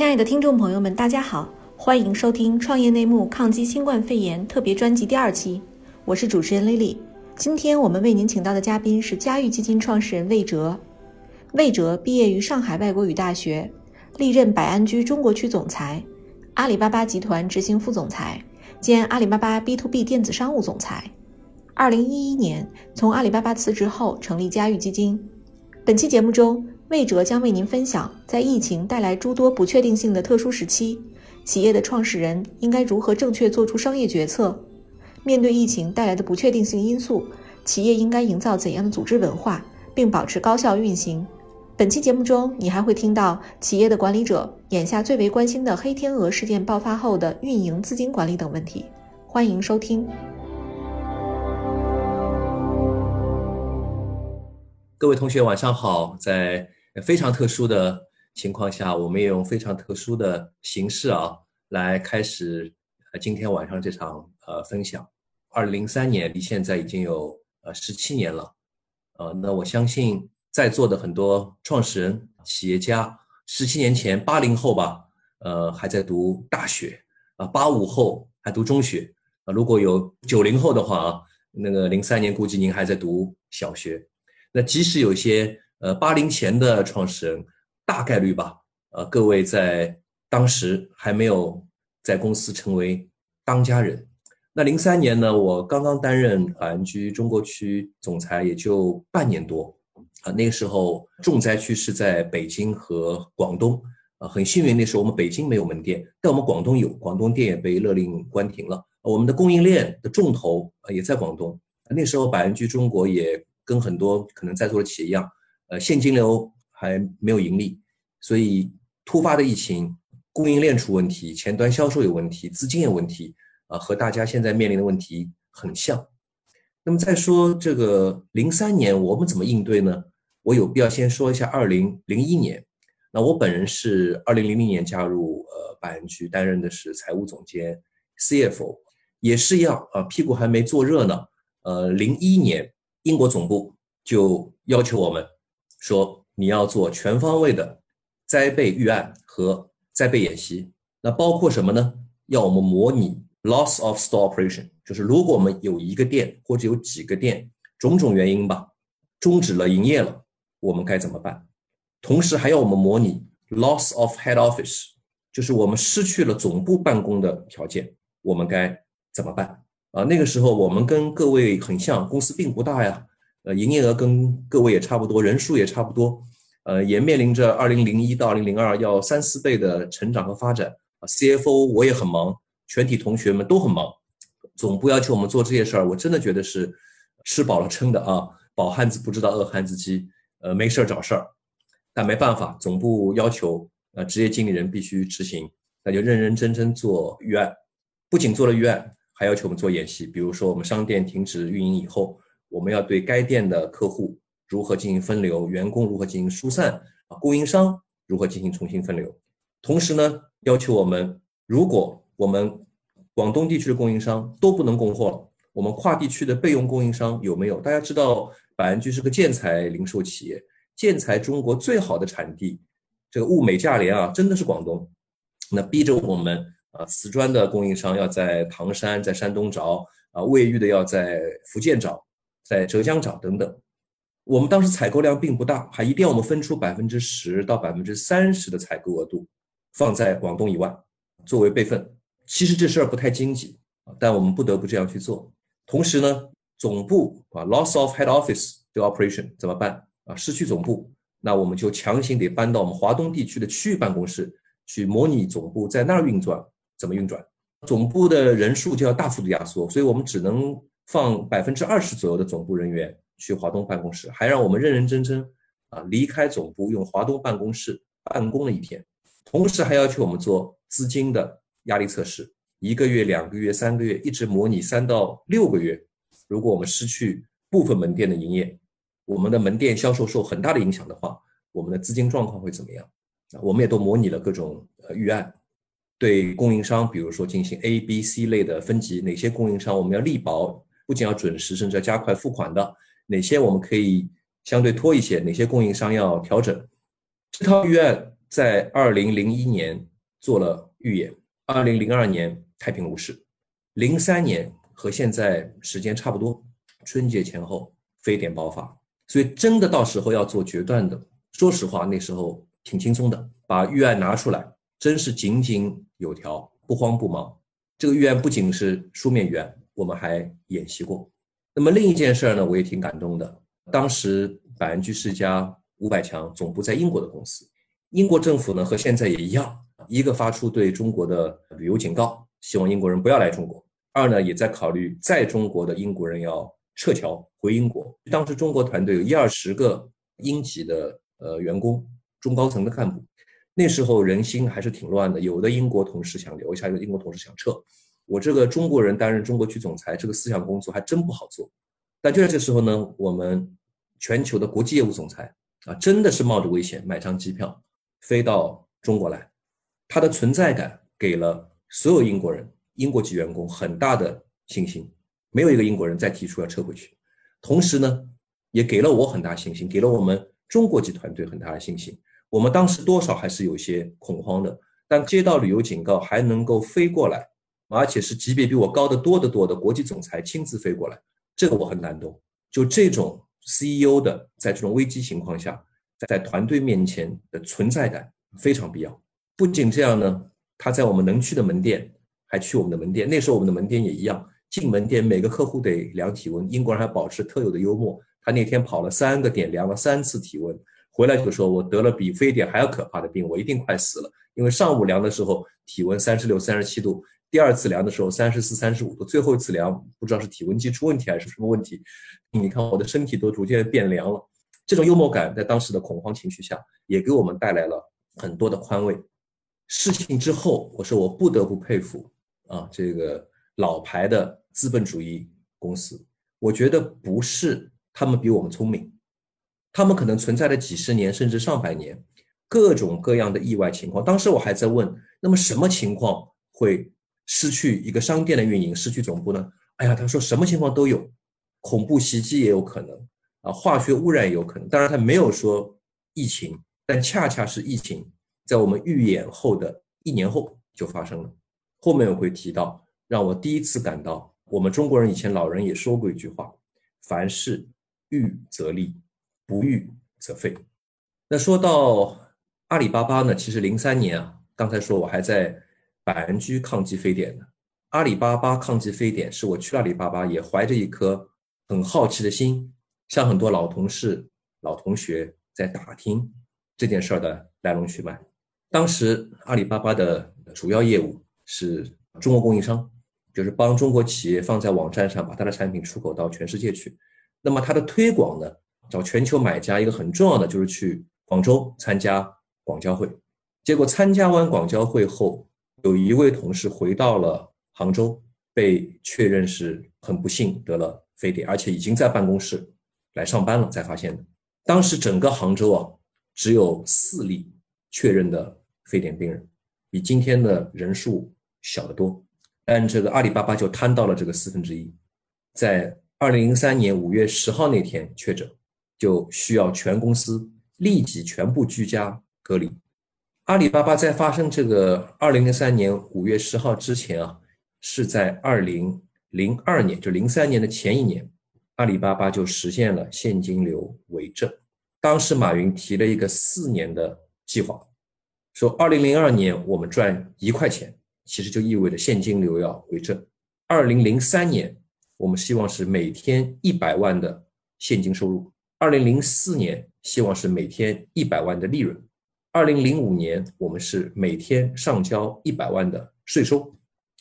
亲爱的听众朋友们，大家好，欢迎收听《创业内幕：抗击新冠肺炎》特别专辑第二期，我是主持人 Lily。今天我们为您请到的嘉宾是嘉裕基金创始人魏哲。魏哲毕业于上海外国语大学，历任百安居中国区总裁、阿里巴巴集团执行副总裁兼阿里巴巴 B to B 电子商务总裁。二零一一年从阿里巴巴辞职后，成立嘉裕基金。本期节目中，魏哲将为您分享，在疫情带来诸多不确定性的特殊时期，企业的创始人应该如何正确做出商业决策？面对疫情带来的不确定性因素，企业应该营造怎样的组织文化，并保持高效运行？本期节目中，你还会听到企业的管理者眼下最为关心的“黑天鹅”事件爆发后的运营资金管理等问题。欢迎收听。各位同学，晚上好，在。非常特殊的情况下，我们也用非常特殊的形式啊，来开始呃今天晚上这场呃分享。二零零三年离现在已经有呃十七年了，呃，那我相信在座的很多创始人、企业家，十七年前八零后吧，呃还在读大学啊，八五后还读中学啊，如果有九零后的话啊，那个零三年估计您还在读小学。那即使有些。呃，八零前的创始人，大概率吧，呃，各位在当时还没有在公司成为当家人。那零三年呢，我刚刚担任百安居中国区总裁，也就半年多，啊，那个时候重灾区是在北京和广东，啊，很幸运那时候我们北京没有门店，但我们广东有，广东店也被勒令关停了，我们的供应链的重头也在广东。那时候百安居中国也跟很多可能在座的企业一样。呃，现金流还没有盈利，所以突发的疫情，供应链出问题，前端销售有问题，资金有问题，啊，和大家现在面临的问题很像。那么再说这个零三年我们怎么应对呢？我有必要先说一下二零零一年。那我本人是二零零零年加入呃百安居，担任的是财务总监 CFO，也是一样啊，屁股还没坐热呢。呃，零一年英国总部就要求我们。说你要做全方位的灾备预案和灾备演习，那包括什么呢？要我们模拟 loss of store operation，就是如果我们有一个店或者有几个店，种种原因吧，终止了营业了，我们该怎么办？同时还要我们模拟 loss of head office，就是我们失去了总部办公的条件，我们该怎么办？啊，那个时候我们跟各位很像，公司并不大呀。呃，营业额跟各位也差不多，人数也差不多，呃，也面临着二零零一到二零零二要三四倍的成长和发展啊。CFO 我也很忙，全体同学们都很忙，总部要求我们做这些事儿，我真的觉得是吃饱了撑的啊。饱汉子不知道饿汉子饥，呃，没事儿找事儿，但没办法，总部要求呃职业经理人必须执行，那就认认真真做预案，不仅做了预案，还要求我们做演习，比如说我们商店停止运营以后。我们要对该店的客户如何进行分流，员工如何进行疏散，啊，供应商如何进行重新分流。同时呢，要求我们，如果我们广东地区的供应商都不能供货了，我们跨地区的备用供应商有没有？大家知道，百安居是个建材零售企业，建材中国最好的产地，这个物美价廉啊，真的是广东。那逼着我们啊，瓷砖的供应商要在唐山、在山东找，啊，卫浴的要在福建找。在浙江找等等，我们当时采购量并不大，还一定要我们分出百分之十到百分之三十的采购额度放在广东以外作为备份。其实这事儿不太经济但我们不得不这样去做。同时呢，总部啊，loss of head office 的 operation 怎么办啊？失去总部，那我们就强行得搬到我们华东地区的区域办公室去模拟总部在那儿运转怎么运转。总部的人数就要大幅度压缩，所以我们只能。放百分之二十左右的总部人员去华东办公室，还让我们认认真真啊离开总部用华东办公室办公了一天，同时还要求我们做资金的压力测试，一个月、两个月、三个月，一直模拟三到六个月。如果我们失去部分门店的营业，我们的门店销售受很大的影响的话，我们的资金状况会怎么样？啊，我们也都模拟了各种呃预案，对供应商，比如说进行 A、B、C 类的分级，哪些供应商我们要力保。不仅要准时，甚至要加快付款的哪些我们可以相对拖一些？哪些供应商要调整？这套预案在二零零一年做了预演，二零零二年太平无事，零三年和现在时间差不多，春节前后非典爆发，所以真的到时候要做决断的，说实话那时候挺轻松的，把预案拿出来，真是井井有条，不慌不忙。这个预案不仅是书面预案，我们还演习过。那么另一件事儿呢，我也挺感动的。当时百安居是家五百强总部在英国的公司，英国政府呢和现在也一样，一个发出对中国的旅游警告，希望英国人不要来中国；二呢也在考虑在中国的英国人要撤侨回英国。当时中国团队有一二十个英籍的呃员工，中高层的干部。那时候人心还是挺乱的，有的英国同事想留下，有的英国同事想撤。我这个中国人担任中国区总裁，这个思想工作还真不好做。但就在这时候呢，我们全球的国际业务总裁啊，真的是冒着危险买张机票飞到中国来，他的存在感给了所有英国人、英国籍员工很大的信心。没有一个英国人再提出要撤回去。同时呢，也给了我很大信心，给了我们中国籍团队很大的信心。我们当时多少还是有些恐慌的，但接到旅游警告还能够飞过来，而且是级别比我高得多得多的国际总裁亲自飞过来，这个我很感动。就这种 CEO 的，在这种危机情况下，在团队面前的存在感非常必要。不仅这样呢，他在我们能去的门店还去我们的门店。那时候我们的门店也一样，进门店每个客户得量体温。英国人还保持特有的幽默，他那天跑了三个点，量了三次体温。回来就说，我得了比非典还要可怕的病，我一定快死了。因为上午量的时候体温三十六、三十七度，第二次量的时候三十四、三十五度，最后一次量不知道是体温计出问题还是什么问题。你看我的身体都逐渐变凉了。这种幽默感在当时的恐慌情绪下，也给我们带来了很多的宽慰。事情之后，我说我不得不佩服啊，这个老牌的资本主义公司，我觉得不是他们比我们聪明。他们可能存在了几十年甚至上百年，各种各样的意外情况。当时我还在问，那么什么情况会失去一个商店的运营，失去总部呢？哎呀，他说什么情况都有，恐怖袭击也有可能啊，化学污染也有可能。当然他没有说疫情，但恰恰是疫情在我们预演后的一年后就发生了。后面我会提到，让我第一次感到，我们中国人以前老人也说过一句话：凡事预则立。不预则废。那说到阿里巴巴呢？其实零三年啊，刚才说我还在百安居抗击非典的。阿里巴巴抗击非典，是我去阿里巴巴也怀着一颗很好奇的心，像很多老同事、老同学在打听这件事儿的来龙去脉。当时阿里巴巴的主要业务是中国供应商，就是帮中国企业放在网站上，把它的产品出口到全世界去。那么它的推广呢？找全球买家，一个很重要的就是去广州参加广交会。结果参加完广交会后，有一位同事回到了杭州，被确认是很不幸得了非典，而且已经在办公室来上班了，才发现的。当时整个杭州啊，只有四例确认的非典病人，比今天的人数小得多。但这个阿里巴巴就摊到了这个四分之一，在二零零三年五月十号那天确诊。就需要全公司立即全部居家隔离。阿里巴巴在发生这个二零零三年五月十号之前啊，是在二零零二年，就零三年的前一年，阿里巴巴就实现了现金流为正。当时马云提了一个四年的计划，说二零零二年我们赚一块钱，其实就意味着现金流要为正。二零零三年我们希望是每天一百万的现金收入。二零零四年，希望是每天一百万的利润；二零零五年，我们是每天上交一百万的税收。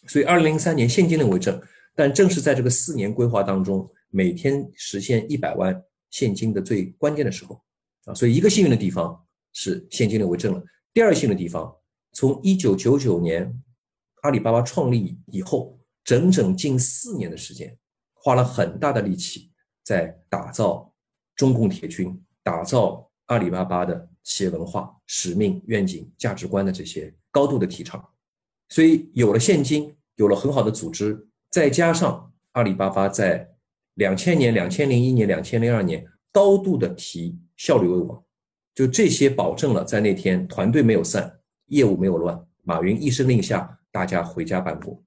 所以，二零零三年现金流为正，但正是在这个四年规划当中，每天实现一百万现金的最关键的时候啊。所以，一个幸运的地方是现金流为正了。第二幸运的地方，从一九九九年阿里巴巴创立以后，整整近四年的时间，花了很大的力气在打造。中共铁军打造阿里巴巴的企业文化、使命、愿景、价值观的这些高度的提倡，所以有了现金，有了很好的组织，再加上阿里巴巴在两千年、两千零一年、两千零二年高度的提效率为王，就这些保证了在那天团队没有散，业务没有乱。马云一声令下，大家回家办公。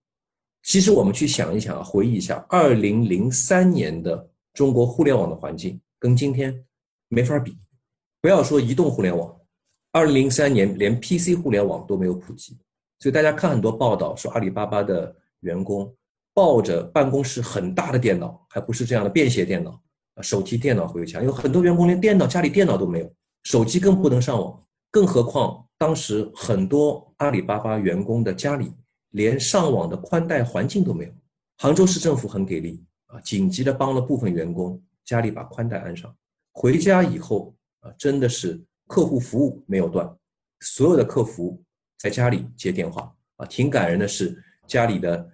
其实我们去想一想，回忆一下，二零零三年的中国互联网的环境跟今天没法比。不要说移动互联网，二零零三年连 PC 互联网都没有普及，所以大家看很多报道说阿里巴巴的员工抱着办公室很大的电脑，还不是这样的便携电脑啊，手提电脑回家，有很多员工连电脑家里电脑都没有，手机更不能上网，更何况当时很多阿里巴巴员工的家里。连上网的宽带环境都没有，杭州市政府很给力啊，紧急的帮了部分员工家里把宽带安上。回家以后啊，真的是客户服务没有断，所有的客服在家里接电话啊，挺感人的是家里的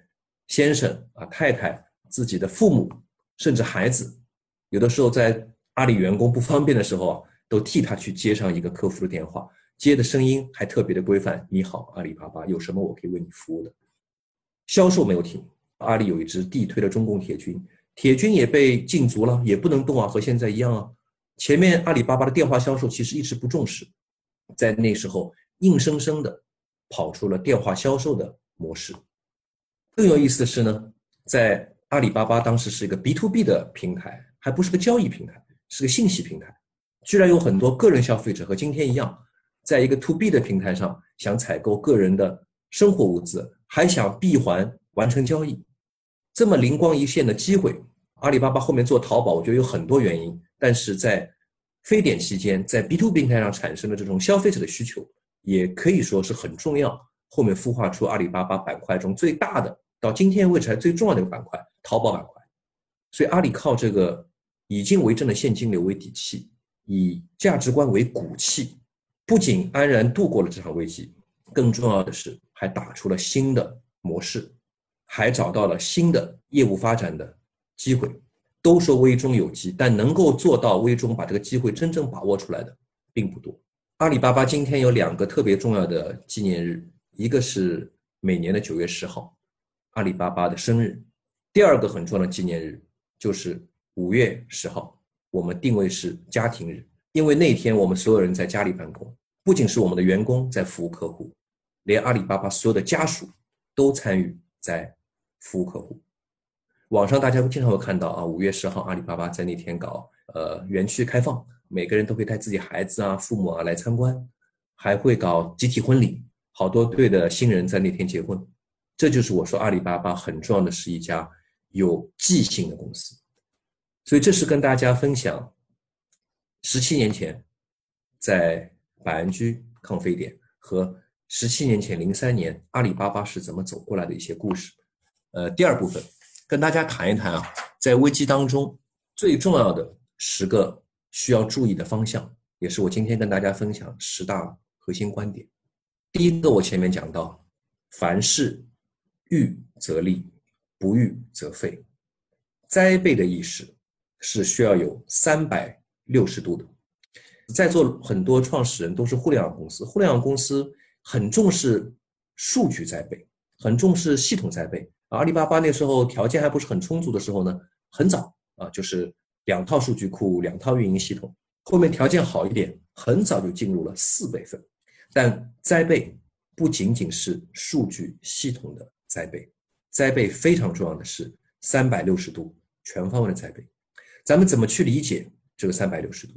先生啊、太太、自己的父母，甚至孩子，有的时候在阿里员工不方便的时候啊，都替他去接上一个客服的电话。接的声音还特别的规范。你好，阿里巴巴，有什么我可以为你服务的？销售没有停，阿里有一支地推的中共铁军，铁军也被禁足了，也不能动啊，和现在一样啊。前面阿里巴巴的电话销售其实一直不重视，在那时候硬生生的跑出了电话销售的模式。更有意思的是呢，在阿里巴巴当时是一个 B to B 的平台，还不是个交易平台，是个信息平台，居然有很多个人消费者和今天一样。在一个 to B 的平台上，想采购个人的生活物资，还想闭环完成交易，这么灵光一现的机会，阿里巴巴后面做淘宝，我觉得有很多原因。但是在非典期间，在 B to B 平台上产生的这种消费者的需求，也可以说是很重要。后面孵化出阿里巴巴板块中最大的，到今天为止还最重要的一个板块——淘宝板块。所以阿里靠这个已经为正的现金流为底气，以价值观为骨气。不仅安然度过了这场危机，更重要的是还打出了新的模式，还找到了新的业务发展的机会。都说危中有机，但能够做到危中把这个机会真正把握出来的并不多。阿里巴巴今天有两个特别重要的纪念日，一个是每年的九月十号，阿里巴巴的生日；第二个很重要的纪念日就是五月十号，我们定位是家庭日。因为那天我们所有人在家里办公，不仅是我们的员工在服务客户，连阿里巴巴所有的家属都参与在服务客户。网上大家经常会看到啊，五月十号阿里巴巴在那天搞呃园区开放，每个人都会带自己孩子啊、父母啊来参观，还会搞集体婚礼，好多对的新人在那天结婚。这就是我说阿里巴巴很重要的是一家有记性的公司，所以这是跟大家分享。十七年前，在百安居抗非典和十七年前零三年阿里巴巴是怎么走过来的一些故事。呃，第二部分跟大家谈一谈啊，在危机当中最重要的十个需要注意的方向，也是我今天跟大家分享十大核心观点。第一个，我前面讲到，凡事预则立，不预则废。灾备的意识是需要有三百。六十度的，在座很多创始人都是互联网公司，互联网公司很重视数据栽备，很重视系统栽备。阿里巴巴那时候条件还不是很充足的时候呢，很早啊，就是两套数据库，两套运营系统。后面条件好一点，很早就进入了四备份。但栽备不仅仅是数据系统的栽备，栽备非常重要的是三百六十度全方位的栽备。咱们怎么去理解？这个三百六十度，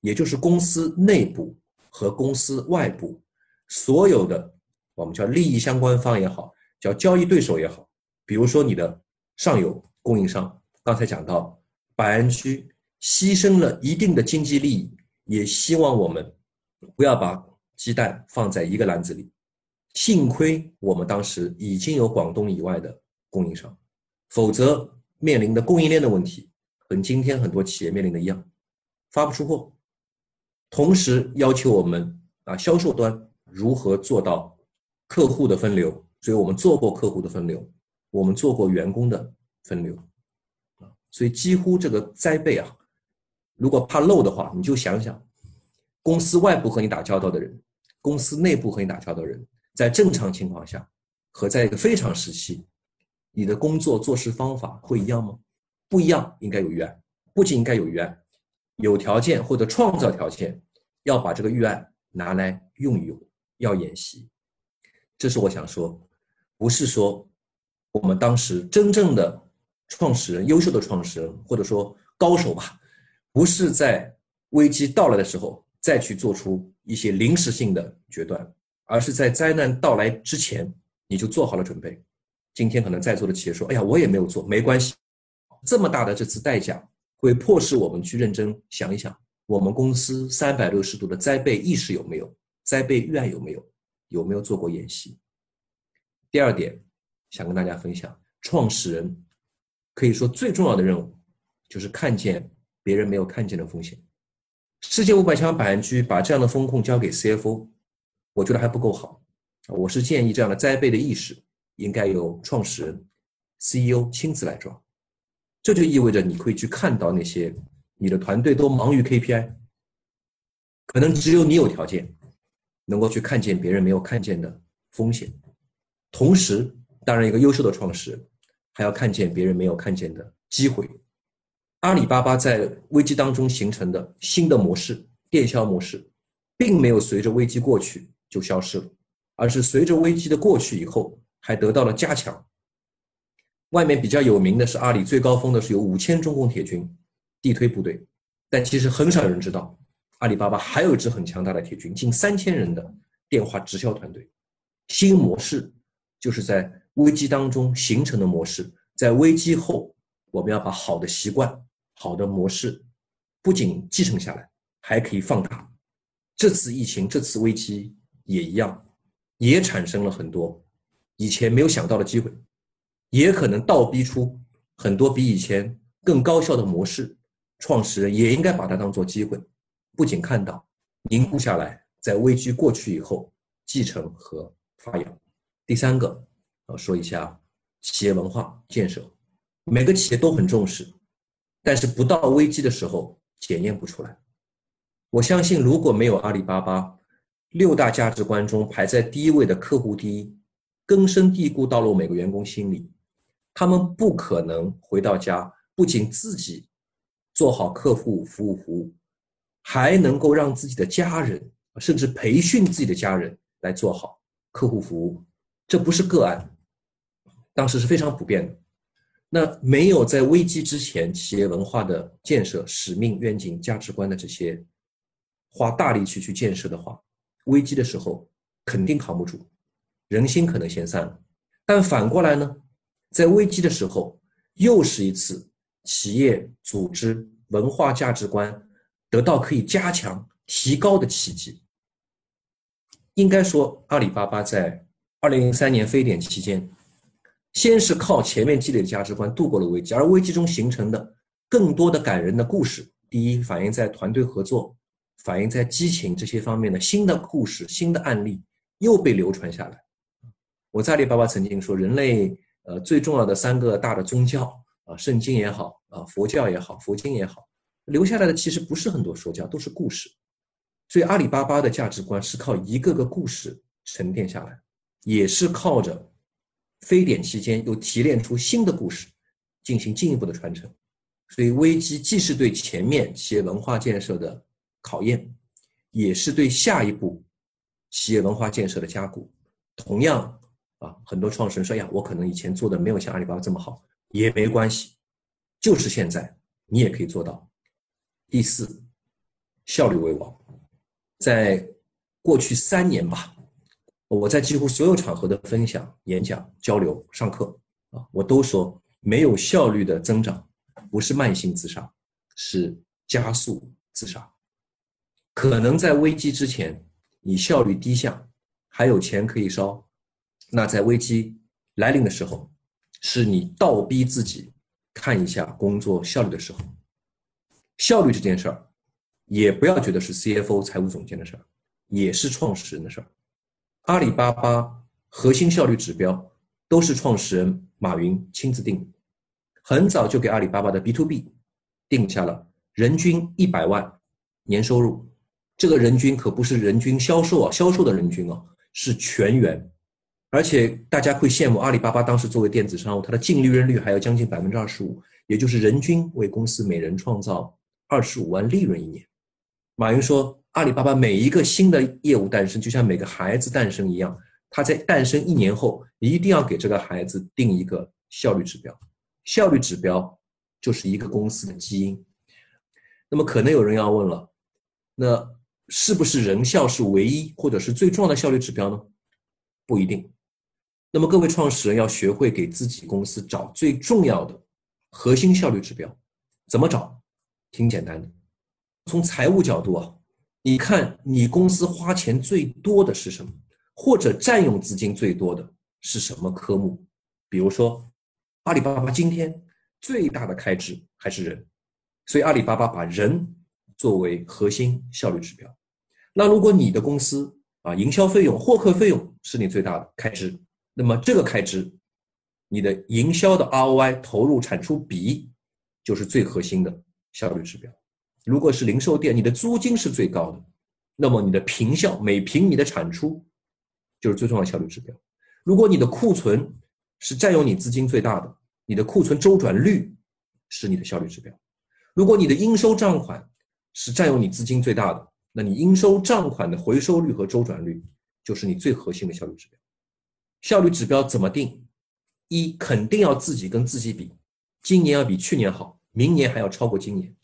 也就是公司内部和公司外部所有的我们叫利益相关方也好，叫交易对手也好，比如说你的上游供应商，刚才讲到百安居牺牲了一定的经济利益，也希望我们不要把鸡蛋放在一个篮子里。幸亏我们当时已经有广东以外的供应商，否则面临的供应链的问题。跟今天很多企业面临的一样，发不出货，同时要求我们啊销售端如何做到客户的分流，所以我们做过客户的分流，我们做过员工的分流，啊，所以几乎这个灾备啊，如果怕漏的话，你就想想，公司外部和你打交道的人，公司内部和你打交道的人，在正常情况下和在一个非常时期，你的工作做事方法会一样吗？不一样，应该有预案，不仅应该有预案，有条件或者创造条件，要把这个预案拿来用一用，要演习。这是我想说，不是说我们当时真正的创始人、优秀的创始人或者说高手吧，不是在危机到来的时候再去做出一些临时性的决断，而是在灾难到来之前你就做好了准备。今天可能在座的企业说：“哎呀，我也没有做，没关系。”这么大的这次代价，会迫使我们去认真想一想，我们公司三百六十度的灾备意识有没有？灾备预案有没有？有没有做过演习？第二点，想跟大家分享，创始人可以说最重要的任务，就是看见别人没有看见的风险。世界五百强板居把这样的风控交给 CFO，我觉得还不够好。我是建议这样的灾备的意识，应该由创始人、CEO 亲自来抓。这就意味着你可以去看到那些你的团队都忙于 KPI，可能只有你有条件。能够去看见别人没有看见的风险，同时，当然一个优秀的创始人还要看见别人没有看见的机会。阿里巴巴在危机当中形成的新的模式——电销模式，并没有随着危机过去就消失了，而是随着危机的过去以后，还得到了加强。外面比较有名的是阿里最高峰的是有五千中共铁军地推部队，但其实很少有人知道。阿里巴巴还有一支很强大的铁军，近三千人的电话直销团队。新模式就是在危机当中形成的模式，在危机后，我们要把好的习惯、好的模式不仅继承下来，还可以放大。这次疫情、这次危机也一样，也产生了很多以前没有想到的机会，也可能倒逼出很多比以前更高效的模式。创始人也应该把它当做机会。不仅看到凝固下来，在危机过去以后继承和发扬。第三个，呃，说一下企业文化建设，每个企业都很重视，但是不到危机的时候检验不出来。我相信，如果没有阿里巴巴六大价值观中排在第一位的客户第一，根深蒂固到了每个员工心里，他们不可能回到家不仅自己做好客户服务服务。还能够让自己的家人，甚至培训自己的家人来做好客户服务，这不是个案，当时是非常普遍的。那没有在危机之前企业文化的建设、使命、愿景、价值观的这些花大力气去建设的话，危机的时候肯定扛不住，人心可能先散了。但反过来呢，在危机的时候，又是一次企业组织文化价值观。得到可以加强、提高的契机。应该说，阿里巴巴在二零零三年非典期间，先是靠前面积累的价值观度过了危机，而危机中形成的更多的感人的故事，第一反映在团队合作、反映在激情这些方面的新的故事、新的案例又被流传下来。我在阿里巴巴曾经说，人类呃最重要的三个大的宗教啊，圣经也好啊，佛教也好，佛经也好。留下来的其实不是很多说教，都是故事。所以阿里巴巴的价值观是靠一个个故事沉淀下来，也是靠着非典期间又提炼出新的故事，进行进一步的传承。所以危机既是对前面企业文化建设的考验，也是对下一步企业文化建设的加固。同样啊，很多创始人说呀，我可能以前做的没有像阿里巴巴这么好，也没关系，就是现在你也可以做到。第四，效率为王。在过去三年吧，我在几乎所有场合的分享、演讲、交流、上课啊，我都说，没有效率的增长，不是慢性自杀，是加速自杀。可能在危机之前，你效率低下，还有钱可以烧；那在危机来临的时候，是你倒逼自己看一下工作效率的时候。效率这件事儿，也不要觉得是 CFO 财务总监的事儿，也是创始人的事儿。阿里巴巴核心效率指标都是创始人马云亲自定，很早就给阿里巴巴的 B to B 定下了人均一百万年收入。这个人均可不是人均销售啊，销售的人均啊，是全员。而且大家会羡慕阿里巴巴当时作为电子商务，它的净利润率还有将近百分之二十五，也就是人均为公司每人创造。二十五万利润一年，马云说：“阿里巴巴每一个新的业务诞生，就像每个孩子诞生一样，它在诞生一年后，一定要给这个孩子定一个效率指标。效率指标就是一个公司的基因。那么可能有人要问了，那是不是人效是唯一或者是最重要的效率指标呢？不一定。那么各位创始人要学会给自己公司找最重要的核心效率指标，怎么找？挺简单的，从财务角度啊。你看，你公司花钱最多的是什么？或者占用资金最多的是什么科目？比如说，阿里巴巴今天最大的开支还是人，所以阿里巴巴把人作为核心效率指标。那如果你的公司啊，营销费用、获客费用是你最大的开支，那么这个开支，你的营销的 ROI 投入产出比就是最核心的效率指标。如果是零售店，你的租金是最高的，那么你的平效每平米的产出就是最重要的效率指标。如果你的库存是占用你资金最大的，你的库存周转率是你的效率指标。如果你的应收账款是占用你资金最大的，那你应收账款的回收率和周转率就是你最核心的效率指标。效率指标怎么定？一肯定要自己跟自己比，今年要比去年好，明年还要超过今年。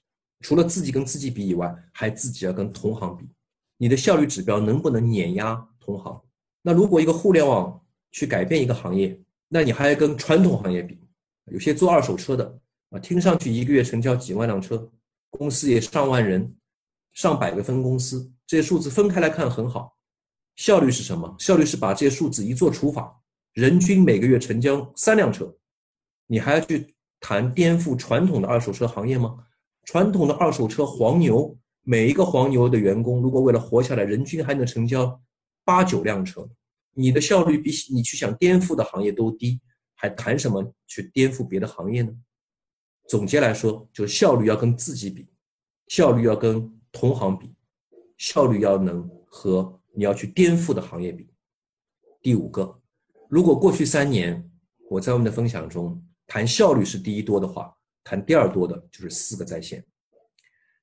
除了自己跟自己比以外，还自己要跟同行比。你的效率指标能不能碾压同行？那如果一个互联网去改变一个行业，那你还要跟传统行业比。有些做二手车的啊，听上去一个月成交几万辆车，公司也上万人，上百个分公司，这些数字分开来看很好。效率是什么？效率是把这些数字一做除法，人均每个月成交三辆车。你还要去谈颠覆传统的二手车行业吗？传统的二手车黄牛，每一个黄牛的员工，如果为了活下来，人均还能成交八九辆车，你的效率比你去想颠覆的行业都低，还谈什么去颠覆别的行业呢？总结来说，就是效率要跟自己比，效率要跟同行比，效率要能和你要去颠覆的行业比。第五个，如果过去三年我在我们的分享中谈效率是第一多的话。谈第二多的就是四个在线。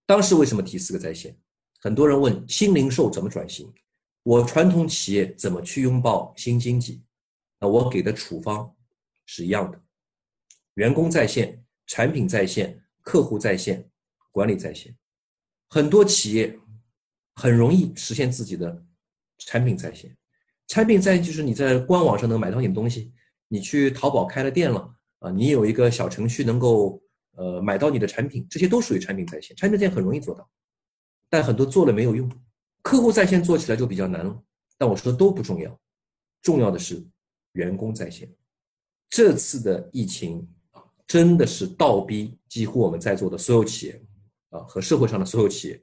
当时为什么提四个在线？很多人问新零售怎么转型，我传统企业怎么去拥抱新经济？那我给的处方是一样的：员工在线、产品在线、客户在线、管理在线。很多企业很容易实现自己的产品在线。产品在就是你在官网上能买到你的东西，你去淘宝开了店了啊，你有一个小程序能够。呃，买到你的产品，这些都属于产品在线。产品在线很容易做到，但很多做了没有用。客户在线做起来就比较难了。但我说的都不重要，重要的是员工在线。这次的疫情啊，真的是倒逼几乎我们在座的所有企业啊和社会上的所有企业，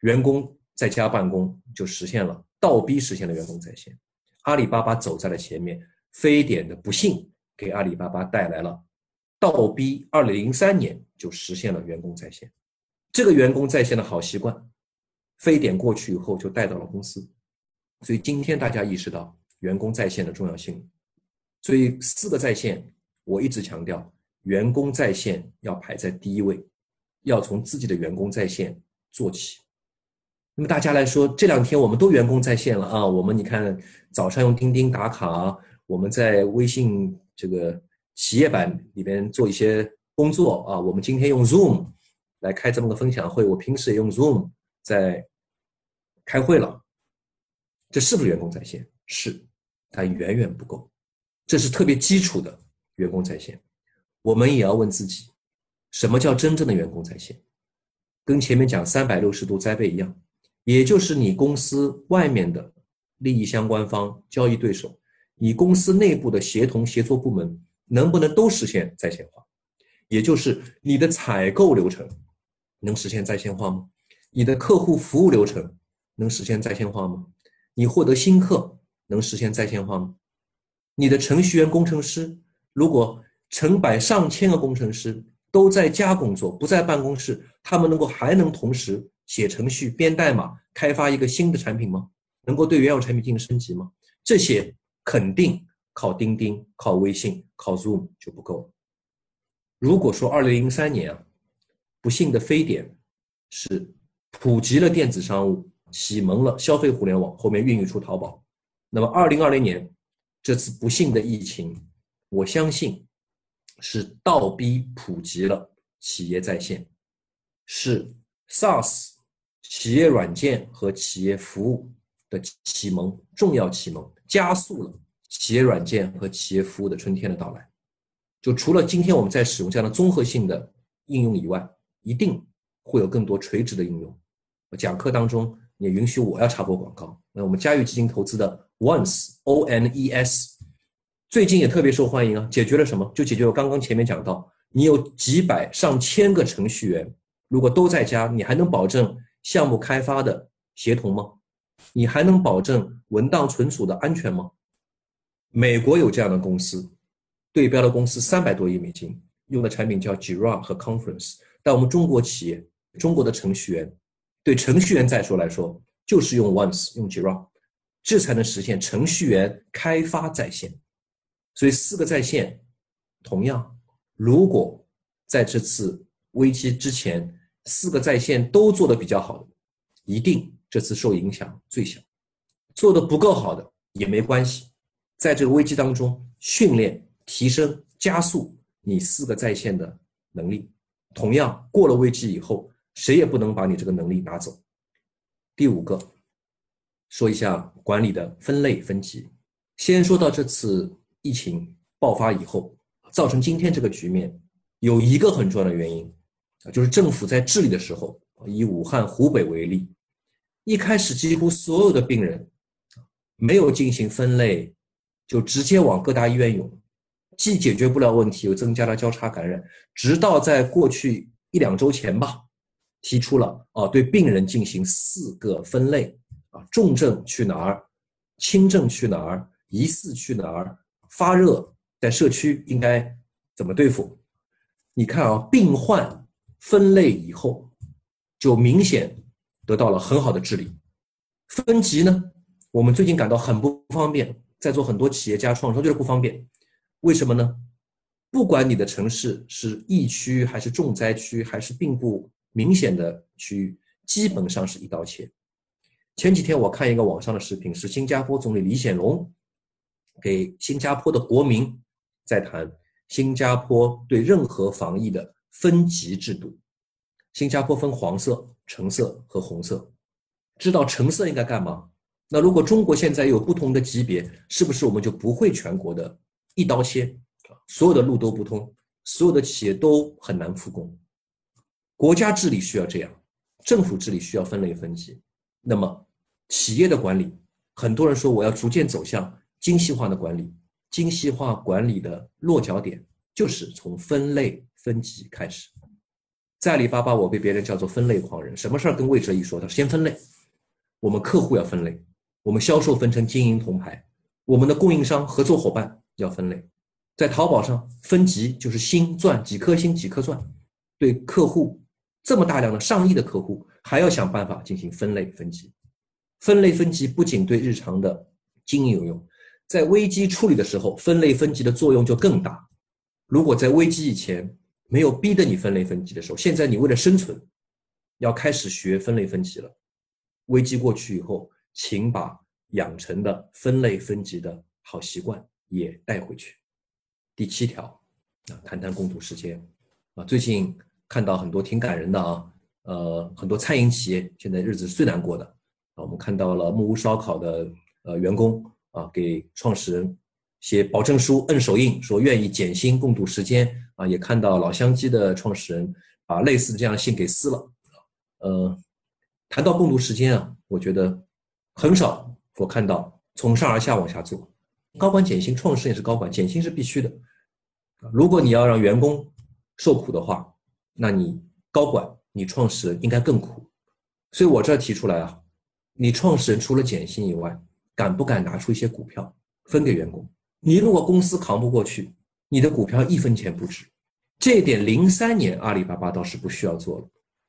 员工在家办公就实现了倒逼实现了员工在线。阿里巴巴走在了前面，非典的不幸给阿里巴巴带来了。倒逼二零零三年就实现了员工在线，这个员工在线的好习惯，非典过去以后就带到了公司，所以今天大家意识到员工在线的重要性。所以四个在线，我一直强调，员工在线要排在第一位，要从自己的员工在线做起。那么大家来说，这两天我们都员工在线了啊，我们你看早上用钉钉打卡，我们在微信这个。企业版里边做一些工作啊，我们今天用 Zoom 来开这么个分享会，我平时也用 Zoom 在开会了，这是不是员工在线？是，但远远不够，这是特别基础的员工在线。我们也要问自己，什么叫真正的员工在线？跟前面讲三百六十度栽培一样，也就是你公司外面的利益相关方、交易对手，你公司内部的协同协作部门。能不能都实现在线化？也就是你的采购流程能实现在线化吗？你的客户服务流程能实现在线化吗？你获得新客能实现在线化吗？你的程序员工程师，如果成百上千个工程师都在家工作，不在办公室，他们能够还能同时写程序、编代码、开发一个新的产品吗？能够对原有产品进行升级吗？这些肯定。靠钉钉、靠微信、靠 Zoom 就不够。如果说二零零三年啊，不幸的非典是普及了电子商务，启蒙了消费互联网，后面孕育出淘宝。那么，二零二零年这次不幸的疫情，我相信是倒逼普及了企业在线，是 SaaS 企业软件和企业服务的启蒙，重要启蒙，加速了企业软件和企业服务的春天的到来。就除了今天我们在使用这样的综合性的应用以外，一定会有更多垂直的应用。讲课当中也允许我要插播广告。那我们嘉裕基金投资的 Once O N E S，最近也特别受欢迎啊！解决了什么？就解决我刚刚前面讲到，你有几百上千个程序员，如果都在家，你还能保证项目开发的协同吗？你还能保证文档存储的安全吗？美国有这样的公司。对标的公司三百多亿美金，用的产品叫 Jira 和 Conference。但我们中国企业、中国的程序员，对程序员再说来说，就是用 Once 用 Jira，这才能实现程序员开发在线。所以四个在线，同样，如果在这次危机之前，四个在线都做的比较好的，一定这次受影响最小。做的不够好的也没关系，在这个危机当中训练。提升加速你四个在线的能力，同样过了危机以后，谁也不能把你这个能力拿走。第五个，说一下管理的分类分级。先说到这次疫情爆发以后，造成今天这个局面，有一个很重要的原因啊，就是政府在治理的时候，以武汉、湖北为例，一开始几乎所有的病人没有进行分类，就直接往各大医院涌。既解决不了问题，又增加了交叉感染。直到在过去一两周前吧，提出了啊，对病人进行四个分类啊，重症去哪儿，轻症去哪儿，疑似去哪儿，发热在社区应该怎么对付？你看啊，病患分类以后，就明显得到了很好的治理。分级呢，我们最近感到很不方便，在座很多企业家创收就是不方便。为什么呢？不管你的城市是疫区还是重灾区，还是并不明显的区域，基本上是一刀切。前几天我看一个网上的视频，是新加坡总理李显龙给新加坡的国民在谈新加坡对任何防疫的分级制度。新加坡分黄色、橙色和红色，知道橙色应该干嘛？那如果中国现在有不同的级别，是不是我们就不会全国的？一刀切，所有的路都不通，所有的企业都很难复工。国家治理需要这样，政府治理需要分类分级。那么，企业的管理，很多人说我要逐渐走向精细化的管理。精细化管理的落脚点就是从分类分级开始。在阿里巴巴，我被别人叫做分类狂人。什么事儿跟魏哲一说，他先分类。我们客户要分类，我们销售分成金银铜牌，我们的供应商合作伙伴。要分类，在淘宝上分级就是星钻几颗星几颗钻，对客户这么大量的上亿的客户，还要想办法进行分类分级。分类分级不仅对日常的经营有用，在危机处理的时候，分类分级的作用就更大。如果在危机以前没有逼得你分类分级的时候，现在你为了生存，要开始学分类分级了。危机过去以后，请把养成的分类分级的好习惯。也带回去。第七条啊，谈谈共度时间啊。最近看到很多挺感人的啊，呃，很多餐饮企业现在日子是最难过的啊。我们看到了木屋烧烤的呃员工啊，给创始人写保证书、摁手印，说愿意减薪共度时间啊。也看到老乡鸡的创始人把类似这样的信给撕了。呃，谈到共度时间啊，我觉得很少我看到从上而下往下做。高管减薪，创始人也是高管，减薪是必须的。如果你要让员工受苦的话，那你高管、你创始人应该更苦。所以我这提出来啊，你创始人除了减薪以外，敢不敢拿出一些股票分给员工？你如果公司扛不过去，你的股票一分钱不值。这点，零三年阿里巴巴倒是不需要做了。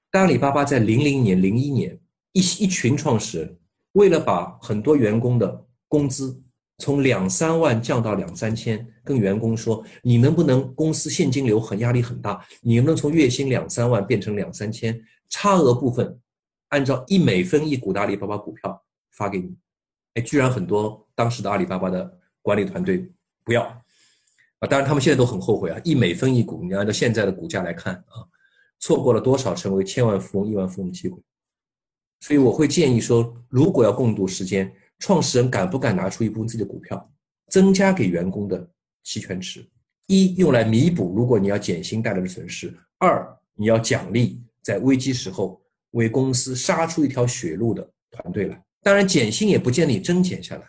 但阿里巴巴在零零年、零一年，一一群创始人为了把很多员工的工资。从两三万降到两三千，跟员工说：“你能不能公司现金流很压力很大？你能不能从月薪两三万变成两三千？差额部分按照一美分一股的阿里巴巴股票发给你，哎，居然很多当时的阿里巴巴的管理团队不要啊，当然他们现在都很后悔啊，一美分一股，你按照现在的股价来看啊，错过了多少成为千万富翁、亿万富翁的机会。所以我会建议说，如果要共度时间，创始人敢不敢拿出一部分自己的股票，增加给员工的期权池？一用来弥补如果你要减薪带来的损失，二你要奖励在危机时候为公司杀出一条血路的团队来。当然减薪也不建议真减下来。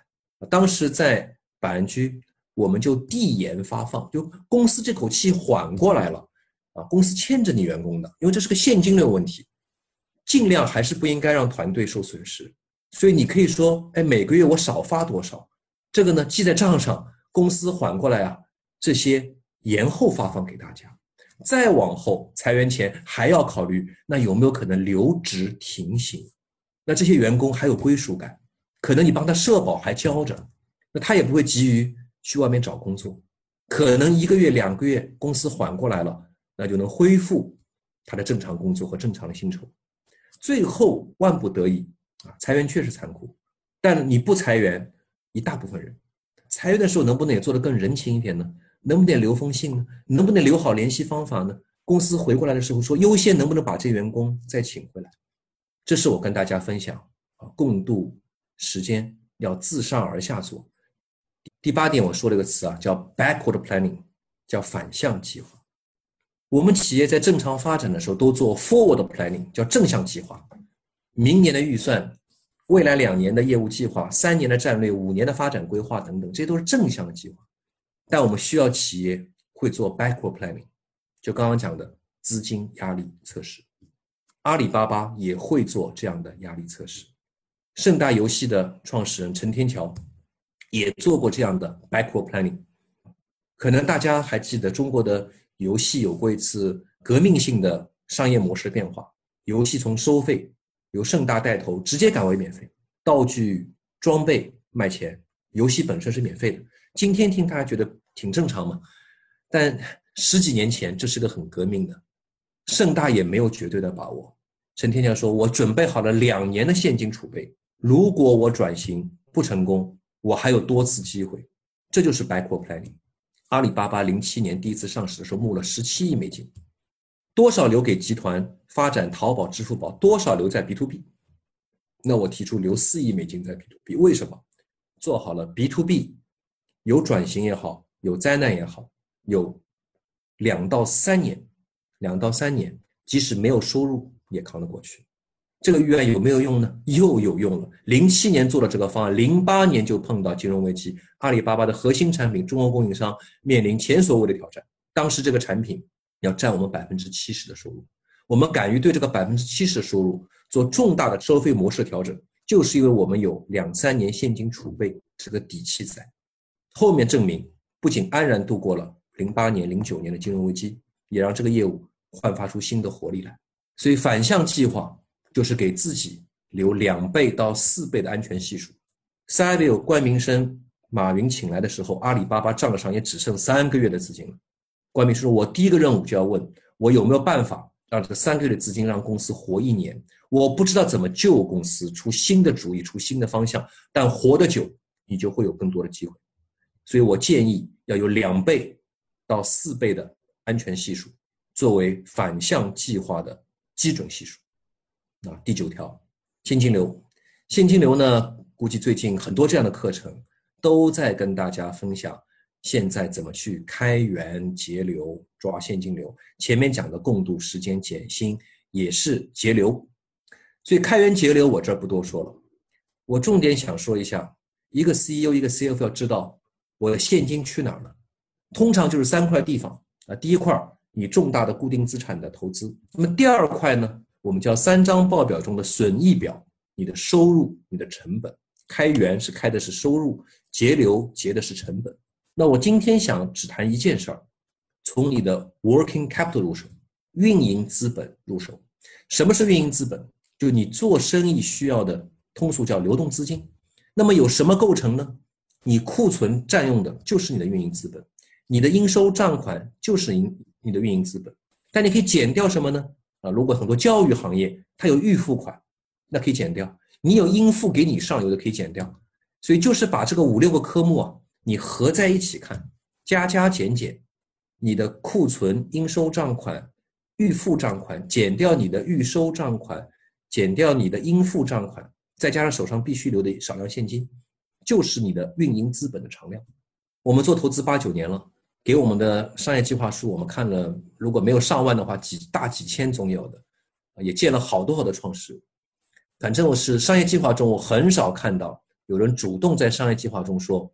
当时在百安居，我们就递延发放，就公司这口气缓过来了啊，公司欠着你员工的，因为这是个现金流问题。尽量还是不应该让团队受损失，所以你可以说，哎，每个月我少发多少，这个呢记在账上，公司缓过来啊，这些延后发放给大家，再往后裁员前还要考虑，那有没有可能留职停薪？那这些员工还有归属感，可能你帮他社保还交着，那他也不会急于去外面找工作，可能一个月两个月公司缓过来了，那就能恢复他的正常工作和正常的薪酬。最后万不得已啊，裁员确实残酷，但你不裁员，一大部分人裁员的时候能不能也做得更人情一点呢？能不能留封信呢？能不能留好联系方法呢？公司回过来的时候说优先能不能把这员工再请回来？这是我跟大家分享啊，共度时间要自上而下做。第八点我说了一个词啊，叫 backward planning，叫反向计划。我们企业在正常发展的时候都做 forward planning，叫正向计划。明年的预算、未来两年的业务计划、三年的战略、五年的发展规划等等，这些都是正向的计划。但我们需要企业会做 backward planning，就刚刚讲的资金压力测试。阿里巴巴也会做这样的压力测试。盛大游戏的创始人陈天桥也做过这样的 backward planning。可能大家还记得中国的。游戏有过一次革命性的商业模式变化，游戏从收费由盛大带头直接改为免费，道具装备卖钱，游戏本身是免费的。今天听大家觉得挺正常嘛？但十几年前这是个很革命的，盛大也没有绝对的把握。陈天桥说：“我准备好了两年的现金储备，如果我转型不成功，我还有多次机会。”这就是 backward planning。阿里巴巴零七年第一次上市的时候募了十七亿美金，多少留给集团发展淘宝、支付宝，多少留在 B to B。那我提出留四亿美金在 B to B，为什么？做好了 B to B，有转型也好，有灾难也好，有两到三年，两到三年，即使没有收入也扛得过去。这个预案有没有用呢？又有用了。零七年做了这个方案，零八年就碰到金融危机，阿里巴巴的核心产品中国供应商面临前所未的挑战。当时这个产品要占我们百分之七十的收入，我们敢于对这个百分之七十的收入做重大的收费模式调整，就是因为我们有两三年现金储备这个底气在。后面证明，不仅安然度过了零八年、零九年的金融危机，也让这个业务焕发出新的活力来。所以反向计划。就是给自己留两倍到四倍的安全系数。三月有关明生、马云请来的时候，阿里巴巴账上也只剩三个月的资金了。关明生说：“我第一个任务就要问我有没有办法让这三个月的资金让公司活一年。我不知道怎么救公司，出新的主意，出新的方向。但活得久，你就会有更多的机会。所以我建议要有两倍到四倍的安全系数，作为反向计划的基准系数。”啊，第九条，现金流，现金流呢？估计最近很多这样的课程都在跟大家分享，现在怎么去开源节流，抓现金流。前面讲的共度时间、减薪也是节流，所以开源节流我这儿不多说了，我重点想说一下，一个 CEO、一个 CFO 要知道我的现金去哪儿了，通常就是三块地方啊。第一块，你重大的固定资产的投资，那么第二块呢？我们叫三张报表中的损益表，你的收入、你的成本，开源是开的是收入，节流节的是成本。那我今天想只谈一件事儿，从你的 working capital 入手，运营资本入手。什么是运营资本？就你做生意需要的，通俗叫流动资金。那么有什么构成呢？你库存占用的就是你的运营资本，你的应收账款就是你你的运营资本。但你可以减掉什么呢？啊，如果很多教育行业它有预付款，那可以减掉；你有应付给你上游的可以减掉。所以就是把这个五六个科目啊，你合在一起看，加加减减，你的库存、应收账款、预付账款减掉你的预收账款，减掉你的应付账款，再加上手上必须留的少量现金，就是你的运营资本的常量。我们做投资八九年了，给我们的商业计划书我们看了，如果没有上万的话，几大几千总有的，也见了好多好多创始。反正我是商业计划中，我很少看到。有人主动在商业计划中说：“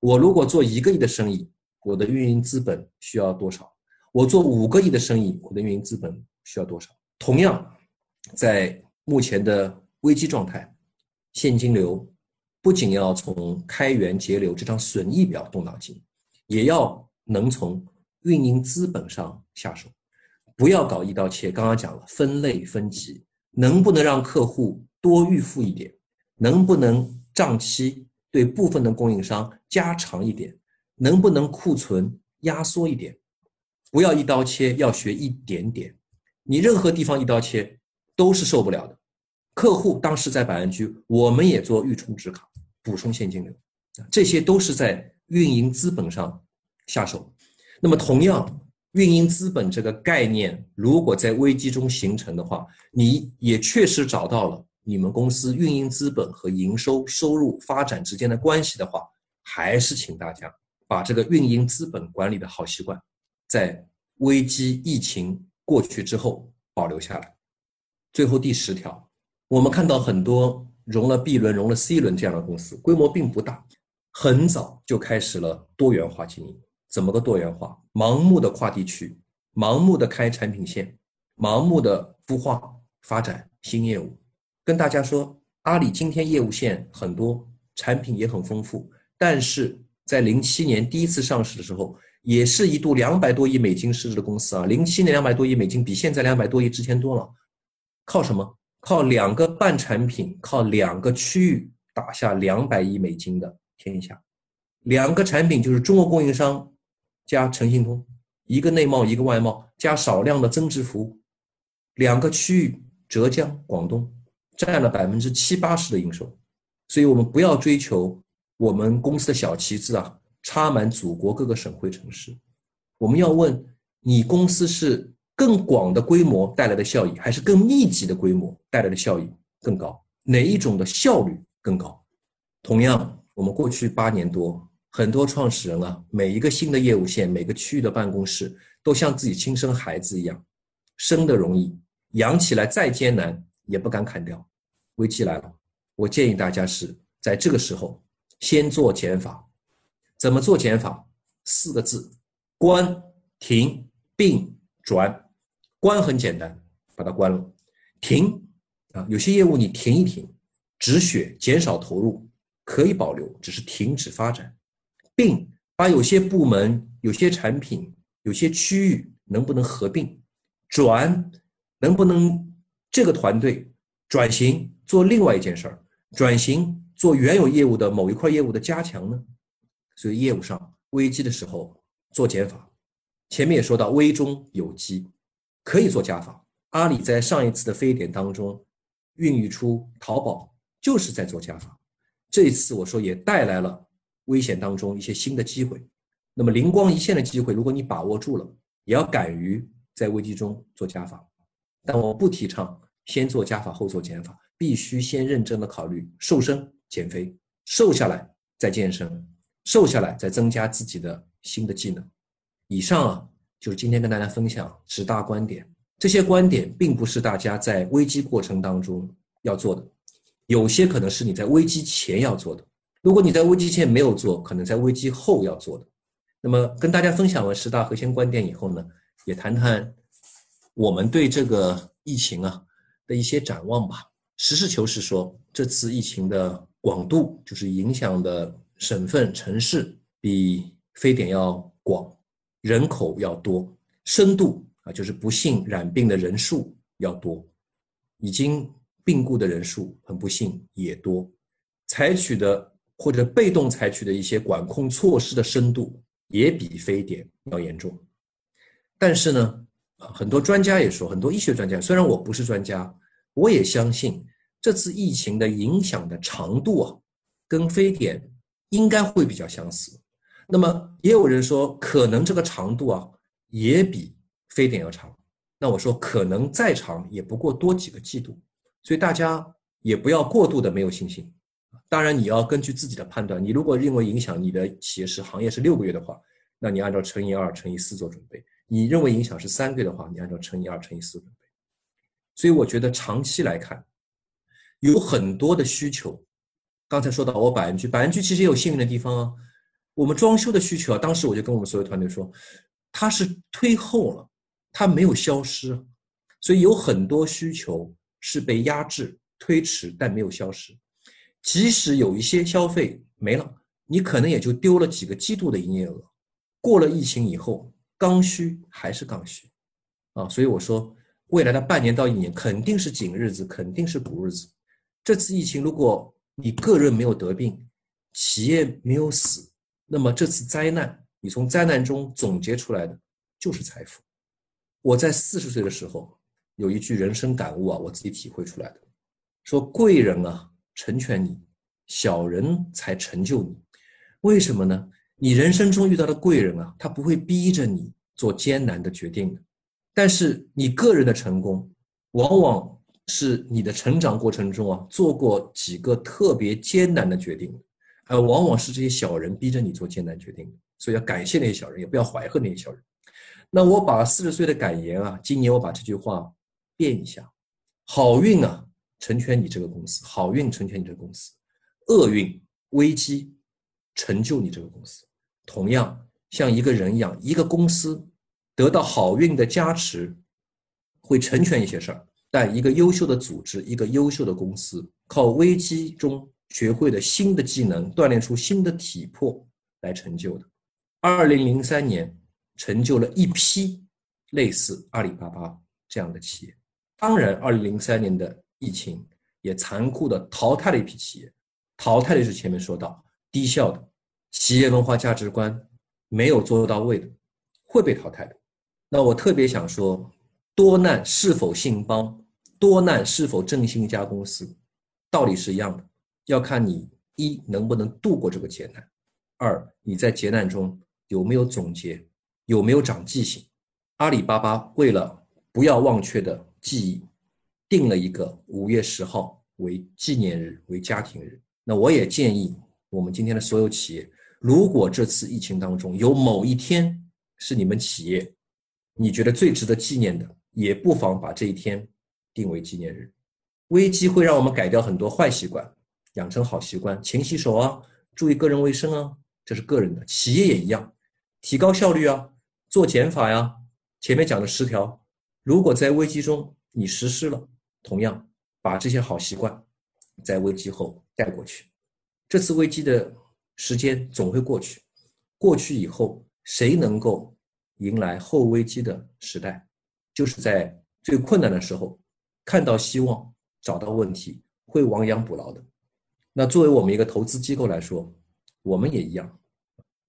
我如果做一个亿的生意，我的运营资本需要多少？我做五个亿的生意，我的运营资本需要多少？”同样，在目前的危机状态，现金流不仅要从开源节流这张损益表动脑筋，也要能从运营资本上下手，不要搞一刀切。刚刚讲了分类分级，能不能让客户多预付一点？能不能？账期对部分的供应商加长一点，能不能库存压缩一点？不要一刀切，要学一点点。你任何地方一刀切都是受不了的。客户当时在百安居，我们也做预充值卡，补充现金流，这些都是在运营资本上下手。那么，同样，运营资本这个概念，如果在危机中形成的话，你也确实找到了。你们公司运营资本和营收收入发展之间的关系的话，还是请大家把这个运营资本管理的好习惯，在危机疫情过去之后保留下来。最后第十条，我们看到很多融了 B 轮、融了 C 轮这样的公司，规模并不大，很早就开始了多元化经营。怎么个多元化？盲目的跨地区，盲目的开产品线，盲目的孵化发展新业务。跟大家说，阿里今天业务线很多，产品也很丰富，但是在零七年第一次上市的时候，也是一度两百多亿美金市值的公司啊。零七年两百多亿美金，比现在两百多亿值钱多了。靠什么？靠两个半产品，靠两个区域打下两百亿美金的天下。两个产品就是中国供应商加诚信通，一个内贸，一个外贸，加少量的增值服务。两个区域，浙江、广东。占了百分之七八十的营收，所以我们不要追求我们公司的小旗帜啊，插满祖国各个省会城市。我们要问你公司是更广的规模带来的效益，还是更密集的规模带来的效益更高？哪一种的效率更高？同样，我们过去八年多，很多创始人啊，每一个新的业务线，每个区域的办公室，都像自己亲生孩子一样，生的容易，养起来再艰难也不敢砍掉。危机来了，我建议大家是在这个时候先做减法。怎么做减法？四个字：关、停、并、转。关很简单，把它关了。停啊，有些业务你停一停，止血，减少投入，可以保留，只是停止发展。并把有些部门、有些产品、有些区域能不能合并？转能不能这个团队转型？做另外一件事儿，转型做原有业务的某一块业务的加强呢？所以业务上危机的时候做减法。前面也说到危中有机，可以做加法。阿里在上一次的非典当中孕育出淘宝，就是在做加法。这一次我说也带来了危险当中一些新的机会。那么灵光一现的机会，如果你把握住了，也要敢于在危机中做加法。但我不提倡先做加法后做减法。必须先认真的考虑瘦身减肥，瘦下来再健身，瘦下来再增加自己的新的技能。以上啊，就是今天跟大家分享十大观点。这些观点并不是大家在危机过程当中要做的，有些可能是你在危机前要做的。如果你在危机前没有做，可能在危机后要做的。那么跟大家分享完十大核心观点以后呢，也谈谈我们对这个疫情啊的一些展望吧。实事求是说，这次疫情的广度，就是影响的省份、城市，比非典要广，人口要多，深度啊，就是不幸染病的人数要多，已经病故的人数很不幸也多，采取的或者被动采取的一些管控措施的深度也比非典要严重。但是呢，很多专家也说，很多医学专家，虽然我不是专家，我也相信。这次疫情的影响的长度啊，跟非典应该会比较相似。那么也有人说，可能这个长度啊，也比非典要长。那我说，可能再长也不过多几个季度。所以大家也不要过度的没有信心。当然，你要根据自己的判断。你如果认为影响你的企业是行业是六个月的话，那你按照乘以二乘以四做准备。你认为影响是三个月的话，你按照乘以二乘以四准备。所以我觉得长期来看，有很多的需求。刚才说到我百安居，百安居其实也有幸运的地方啊。我们装修的需求啊，当时我就跟我们所有团队说，它是推后了，它没有消失。所以有很多需求是被压制、推迟，但没有消失。即使有一些消费没了，你可能也就丢了几个季度的营业额。过了疫情以后，刚需还是刚需，啊，所以我说。未来的半年到一年肯定是紧日子，肯定是苦日子。这次疫情，如果你个人没有得病，企业没有死，那么这次灾难，你从灾难中总结出来的就是财富。我在四十岁的时候有一句人生感悟啊，我自己体会出来的，说贵人啊成全你，小人才成就你。为什么呢？你人生中遇到的贵人啊，他不会逼着你做艰难的决定的。但是你个人的成功，往往是你的成长过程中啊做过几个特别艰难的决定，而往往是这些小人逼着你做艰难决定，所以要感谢那些小人，也不要怀恨那些小人。那我把四十岁的感言啊，今年我把这句话变一下：好运啊，成全你这个公司；好运成全你这个公司；厄运危机成就你这个公司。同样像一个人一样，一个公司。得到好运的加持，会成全一些事儿。但一个优秀的组织，一个优秀的公司，靠危机中学会的新的技能，锻炼出新的体魄来成就的。二零零三年，成就了一批类似阿里巴巴这样的企业。当然，二零零三年的疫情也残酷的淘汰了一批企业。淘汰的是前面说到低效的企业文化价值观没有做到位的，会被淘汰的。那我特别想说，多难是否兴邦，多难是否振兴一家公司，道理是一样的，要看你一能不能度过这个劫难，二你在劫难中有没有总结，有没有长记性。阿里巴巴为了不要忘却的记忆，定了一个五月十号为纪念日，为家庭日。那我也建议我们今天的所有企业，如果这次疫情当中有某一天是你们企业。你觉得最值得纪念的，也不妨把这一天定为纪念日。危机会让我们改掉很多坏习惯，养成好习惯，勤洗手啊，注意个人卫生啊，这是个人的。企业也一样，提高效率啊，做减法呀。前面讲的十条，如果在危机中你实施了，同样把这些好习惯在危机后带过去。这次危机的时间总会过去，过去以后谁能够？迎来后危机的时代，就是在最困难的时候看到希望，找到问题，会亡羊补牢的。那作为我们一个投资机构来说，我们也一样，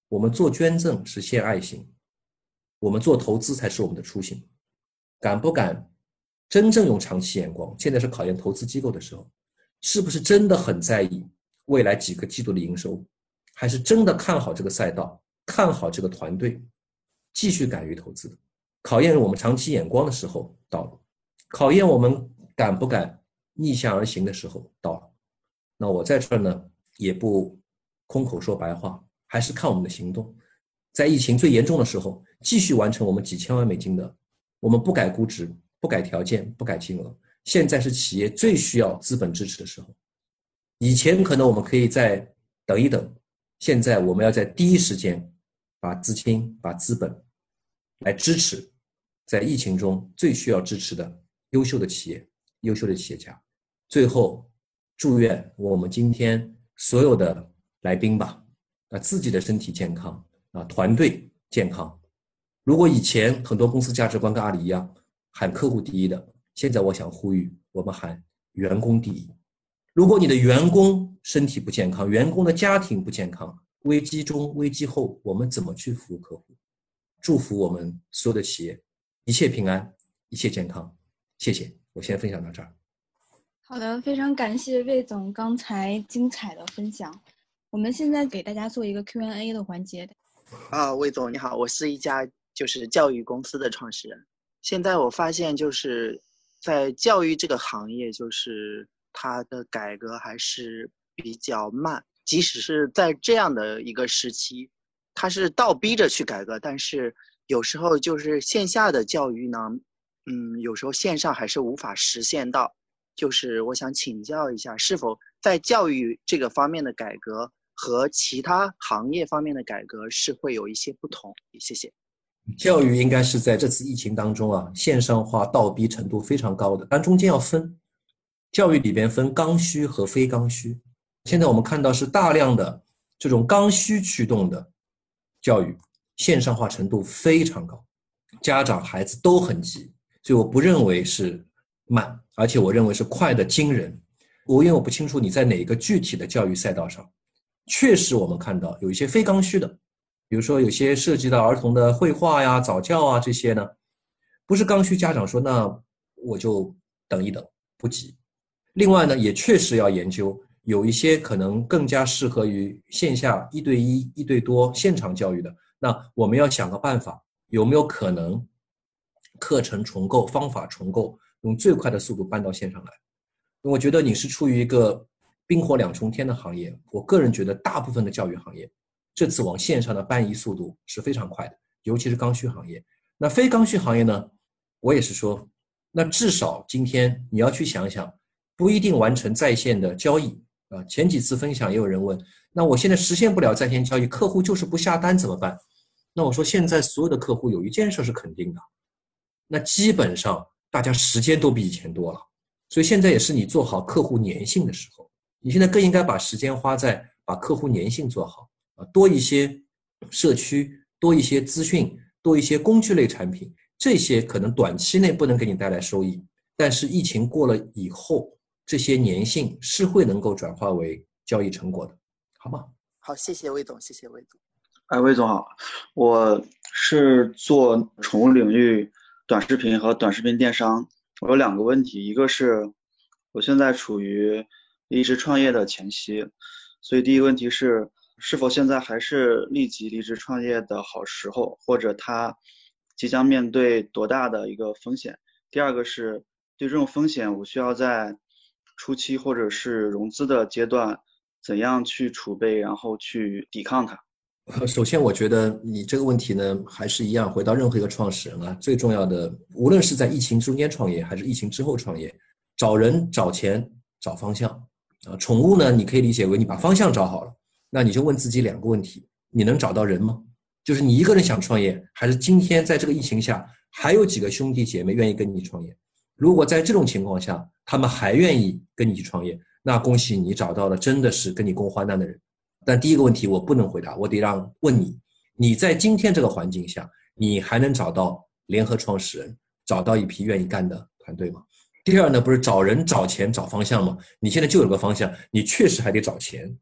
我们做捐赠是献爱心，我们做投资才是我们的初心。敢不敢真正用长期眼光？现在是考验投资机构的时候，是不是真的很在意未来几个季度的营收，还是真的看好这个赛道，看好这个团队？继续敢于投资，考验我们长期眼光的时候到了，考验我们敢不敢逆向而行的时候到了。那我在这儿呢，也不空口说白话，还是看我们的行动。在疫情最严重的时候，继续完成我们几千万美金的，我们不改估值，不改条件，不改金额。现在是企业最需要资本支持的时候，以前可能我们可以再等一等，现在我们要在第一时间。把资金、把资本来支持在疫情中最需要支持的优秀的企业、优秀的企业家。最后，祝愿我们今天所有的来宾吧，啊，自己的身体健康啊，团队健康。如果以前很多公司价值观跟阿里一样喊客户第一的，现在我想呼吁我们喊员工第一。如果你的员工身体不健康，员工的家庭不健康。危机中、危机后，我们怎么去服务客户？祝福我们所有的企业一切平安、一切健康。谢谢，我先分享到这儿。好的，非常感谢魏总刚才精彩的分享。我们现在给大家做一个 Q&A 的环节。啊，魏总你好，我是一家就是教育公司的创始人。现在我发现就是在教育这个行业，就是它的改革还是比较慢。即使是在这样的一个时期，它是倒逼着去改革，但是有时候就是线下的教育呢，嗯，有时候线上还是无法实现到。就是我想请教一下，是否在教育这个方面的改革和其他行业方面的改革是会有一些不同？谢谢。教育应该是在这次疫情当中啊，线上化倒逼程度非常高的，但中间要分，教育里边分刚需和非刚需。现在我们看到是大量的这种刚需驱动的教育，线上化程度非常高，家长孩子都很急，所以我不认为是。慢，而且我认为是快的惊人。我因为我不清楚你在哪一个具体的教育赛道上，确实我们看到有一些非刚需的，比如说有些涉及到儿童的绘画呀、早教啊这些呢，不是刚需，家长说那我就等一等，不急。另外呢，也确实要研究，有一些可能更加适合于线下一对一、一对多现场教育的，那我们要想个办法，有没有可能课程重构、方法重构？用最快的速度搬到线上来，我觉得你是处于一个冰火两重天的行业。我个人觉得，大部分的教育行业这次往线上的搬移速度是非常快的，尤其是刚需行业。那非刚需行业呢？我也是说，那至少今天你要去想想，不一定完成在线的交易啊。前几次分享也有人问，那我现在实现不了在线交易，客户就是不下单怎么办？那我说，现在所有的客户有一件事是肯定的，那基本上。大家时间都比以前多了，所以现在也是你做好客户粘性的时候。你现在更应该把时间花在把客户粘性做好啊，多一些社区，多一些资讯，多一些工具类产品，这些可能短期内不能给你带来收益，但是疫情过了以后，这些粘性是会能够转化为交易成果的，好吗？好，谢谢魏总，谢谢魏总。哎，魏总好，我是做宠物领域。短视频和短视频电商，我有两个问题，一个是我现在处于离职创业的前期，所以第一个问题是，是否现在还是立即离职创业的好时候，或者他即将面对多大的一个风险？第二个是对这种风险，我需要在初期或者是融资的阶段怎样去储备，然后去抵抗它？首先，我觉得你这个问题呢，还是一样，回到任何一个创始人啊，最重要的，无论是在疫情中间创业，还是疫情之后创业，找人、找钱、找方向啊。宠物呢，你可以理解为你把方向找好了，那你就问自己两个问题：你能找到人吗？就是你一个人想创业，还是今天在这个疫情下还有几个兄弟姐妹愿意跟你创业？如果在这种情况下，他们还愿意跟你去创业，那恭喜你找到了真的是跟你共患难的人。但第一个问题我不能回答，我得让问你：你在今天这个环境下，你还能找到联合创始人，找到一批愿意干的团队吗？第二呢，不是找人、找钱、找方向吗？你现在就有个方向，你确实还得找钱。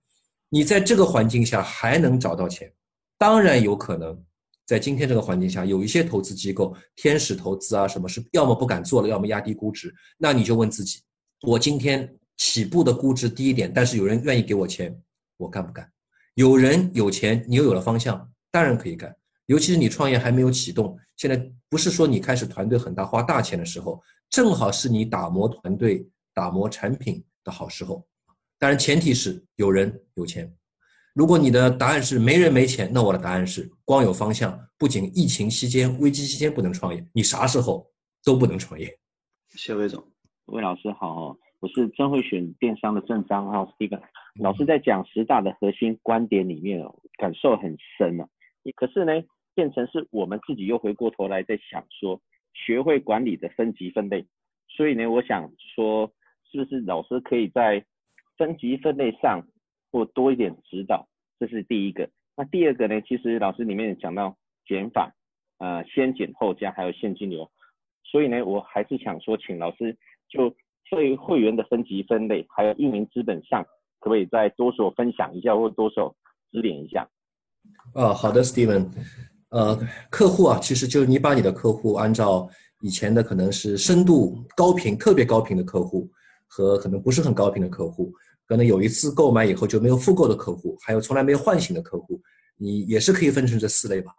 你在这个环境下还能找到钱？当然有可能，在今天这个环境下，有一些投资机构、天使投资啊，什么是要么不敢做了，要么压低估值。那你就问自己：我今天起步的估值低一点，但是有人愿意给我钱。我干不干？有人有钱，你又有了方向，当然可以干。尤其是你创业还没有启动，现在不是说你开始团队很大、花大钱的时候，正好是你打磨团队、打磨产品的好时候。当然，前提是有人有钱。如果你的答案是没人没钱，那我的答案是光有方向。不仅疫情期间、危机期间不能创业，你啥时候都不能创业。谢魏总，魏老师好。我是真会选电商的郑章哈，Steven 老师在讲十大的核心观点里面哦，感受很深啊。可是呢，变成是我们自己又回过头来在想说，学会管理的分级分类。所以呢，我想说，是不是老师可以在分级分类上或多一点指导？这是第一个。那第二个呢，其实老师里面讲到减法，呃，先减后加，还有现金流。所以呢，我还是想说，请老师就。对于会员的分级分类，还有运营资本上，可不可以再多所分享一下，或多所指点一下？啊，好的，Steven。呃，客户啊，其实就是你把你的客户按照以前的可能是深度高频、特别高频的客户，和可能不是很高频的客户，可能有一次购买以后就没有复购的客户，还有从来没有唤醒的客户，你也是可以分成这四类吧。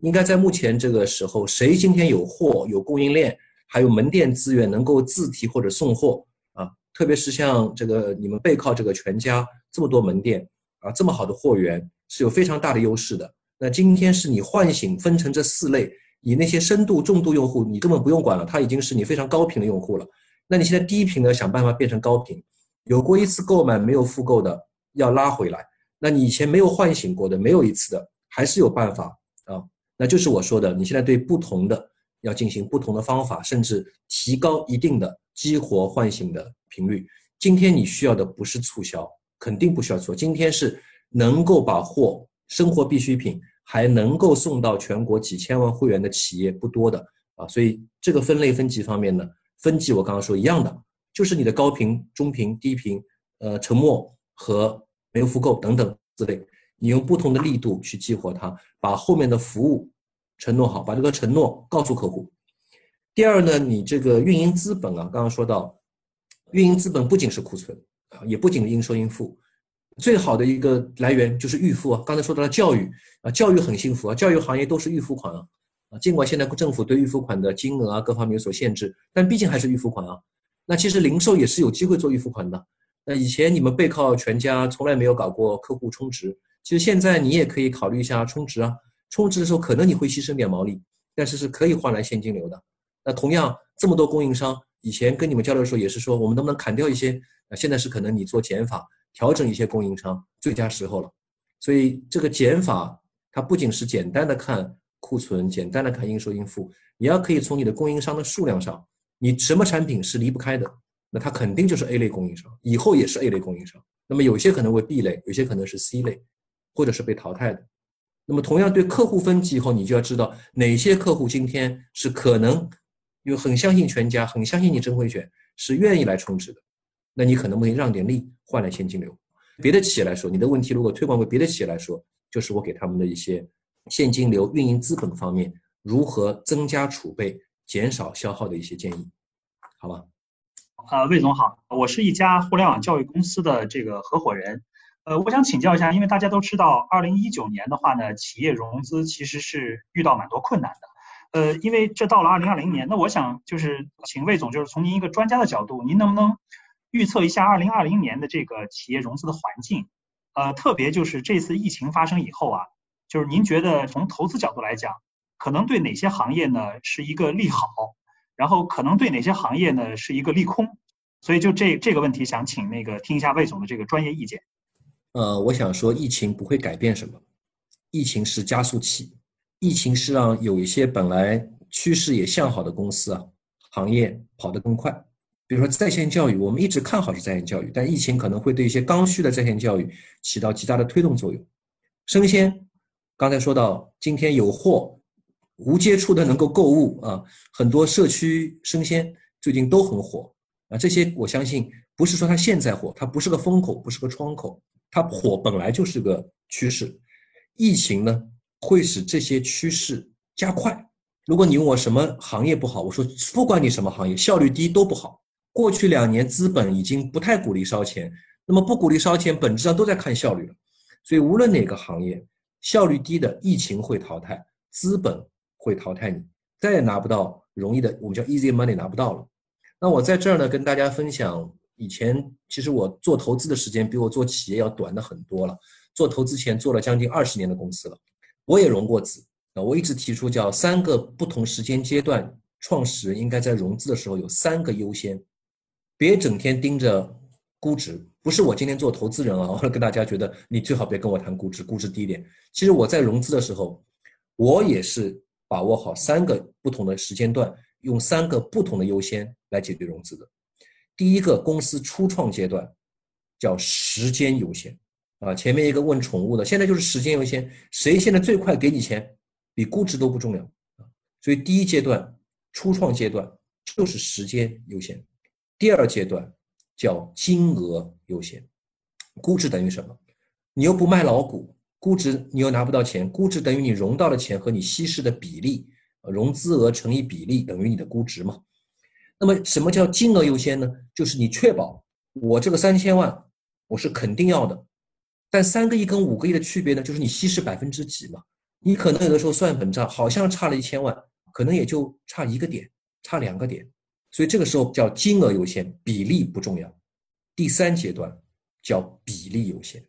应该在目前这个时候，谁今天有货、有供应链，还有门店资源能够自提或者送货啊？特别是像这个你们背靠这个全家这么多门店啊，这么好的货源，是有非常大的优势的。那今天是你唤醒分成这四类，你那些深度重度用户，你根本不用管了，他已经是你非常高频的用户了。那你现在低频的，想办法变成高频，有过一次购买没有复购的要拉回来，那你以前没有唤醒过的，没有一次的，还是有办法啊。那就是我说的，你现在对不同的要进行不同的方法，甚至提高一定的激活唤醒的频率。今天你需要的不是促销，肯定不需要做，今天是能够把货。生活必需品还能够送到全国几千万会员的企业不多的啊，所以这个分类分级方面呢，分级我刚刚说一样的，就是你的高频、中频、低频，呃，沉默和没有复购等等之类，你用不同的力度去激活它，把后面的服务承诺好，把这个承诺告诉客户。第二呢，你这个运营资本啊，刚刚说到，运营资本不仅是库存啊，也不仅应收应付。最好的一个来源就是预付啊，刚才说到了教育啊，教育很幸福啊，教育行业都是预付款啊，啊，尽管现在政府对预付款的金额啊各方面有所限制，但毕竟还是预付款啊。那其实零售也是有机会做预付款的。那以前你们背靠全家从来没有搞过客户充值，其实现在你也可以考虑一下充值啊。充值的时候可能你会牺牲点毛利，但是是可以换来现金流的。那同样这么多供应商，以前跟你们交流的时候也是说，我们能不能砍掉一些？啊，现在是可能你做减法。调整一些供应商，最佳时候了。所以这个减法，它不仅是简单的看库存，简单的看应收应付，你要可以从你的供应商的数量上，你什么产品是离不开的，那它肯定就是 A 类供应商，以后也是 A 类供应商。那么有些可能为 B 类，有些可能是 C 类，或者是被淘汰的。那么同样对客户分级以后，你就要知道哪些客户今天是可能，又很相信全家，很相信你真会选，是愿意来充值的。那你可能会让点利换来现金流。别的企业来说，你的问题如果推广为别的企业来说，就是我给他们的一些现金流、运营资本方面如何增加储备、减少消耗的一些建议，好吧？呃，魏总好，我是一家互联网教育公司的这个合伙人。呃，我想请教一下，因为大家都知道，二零一九年的话呢，企业融资其实是遇到蛮多困难的。呃，因为这到了二零二零年，那我想就是请魏总，就是从您一个专家的角度，您能不能？预测一下二零二零年的这个企业融资的环境，呃，特别就是这次疫情发生以后啊，就是您觉得从投资角度来讲，可能对哪些行业呢是一个利好，然后可能对哪些行业呢是一个利空？所以就这这个问题，想请那个听一下魏总的这个专业意见。呃，我想说，疫情不会改变什么，疫情是加速器，疫情是让有一些本来趋势也向好的公司啊，行业跑得更快。比如说在线教育，我们一直看好是在线教育，但疫情可能会对一些刚需的在线教育起到极大的推动作用。生鲜，刚才说到今天有货，无接触的能够购物啊，很多社区生鲜最近都很火啊。这些我相信不是说它现在火，它不是个风口，不是个窗口，它火本来就是个趋势。疫情呢会使这些趋势加快。如果你问我什么行业不好，我说不管你什么行业，效率低都不好。过去两年，资本已经不太鼓励烧钱，那么不鼓励烧钱，本质上都在看效率了。所以无论哪个行业，效率低的，疫情会淘汰，资本会淘汰你，再也拿不到容易的，我们叫 easy money 拿不到了。那我在这儿呢，跟大家分享，以前其实我做投资的时间比我做企业要短的很多了，做投资前做了将近二十年的公司了，我也融过资啊，我一直提出叫三个不同时间阶段，创始人应该在融资的时候有三个优先。别整天盯着估值，不是我今天做投资人啊，我跟大家觉得你最好别跟我谈估值，估值低点。其实我在融资的时候，我也是把握好三个不同的时间段，用三个不同的优先来解决融资的。第一个，公司初创阶段叫时间优先啊，前面一个问宠物的，现在就是时间优先，谁现在最快给你钱，比估值都不重要啊。所以第一阶段初创阶段就是时间优先。第二阶段叫金额优先，估值等于什么？你又不卖老股，估值你又拿不到钱，估值等于你融到的钱和你稀释的比例，融资额乘以比例等于你的估值嘛？那么什么叫金额优先呢？就是你确保我这个三千万我是肯定要的，但三个亿跟五个亿的区别呢，就是你稀释百分之几嘛。你可能有的时候算本账，好像差了一千万，可能也就差一个点，差两个点，所以这个时候叫金额优先，比例不重要。第三阶段叫比例优先，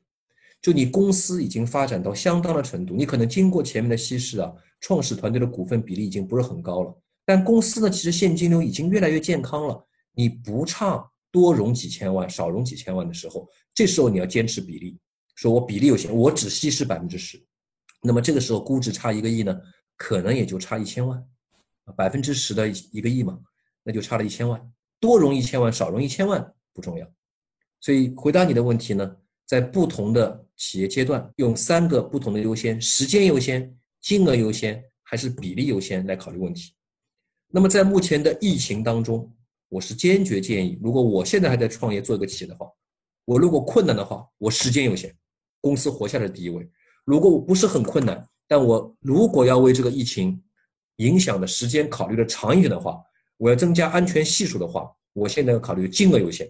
就你公司已经发展到相当的程度，你可能经过前面的稀释啊，创始团队的股份比例已经不是很高了，但公司呢其实现金流已经越来越健康了，你不差多融几千万，少融几千万的时候，这时候你要坚持比例，说我比例有限，我只稀释百分之十，那么这个时候估值差一个亿呢，可能也就差一千万，百分之十的一个亿嘛，那就差了一千万，多融一千万，少融一千万不重要。所以回答你的问题呢，在不同的企业阶段，用三个不同的优先：时间优先、金额优先，还是比例优先来考虑问题。那么在目前的疫情当中，我是坚决建议，如果我现在还在创业做一个企业的话，我如果困难的话，我时间优先，公司活下来第一位；如果我不是很困难，但我如果要为这个疫情影响的时间考虑的长一点的话，我要增加安全系数的话，我现在要考虑金额优先。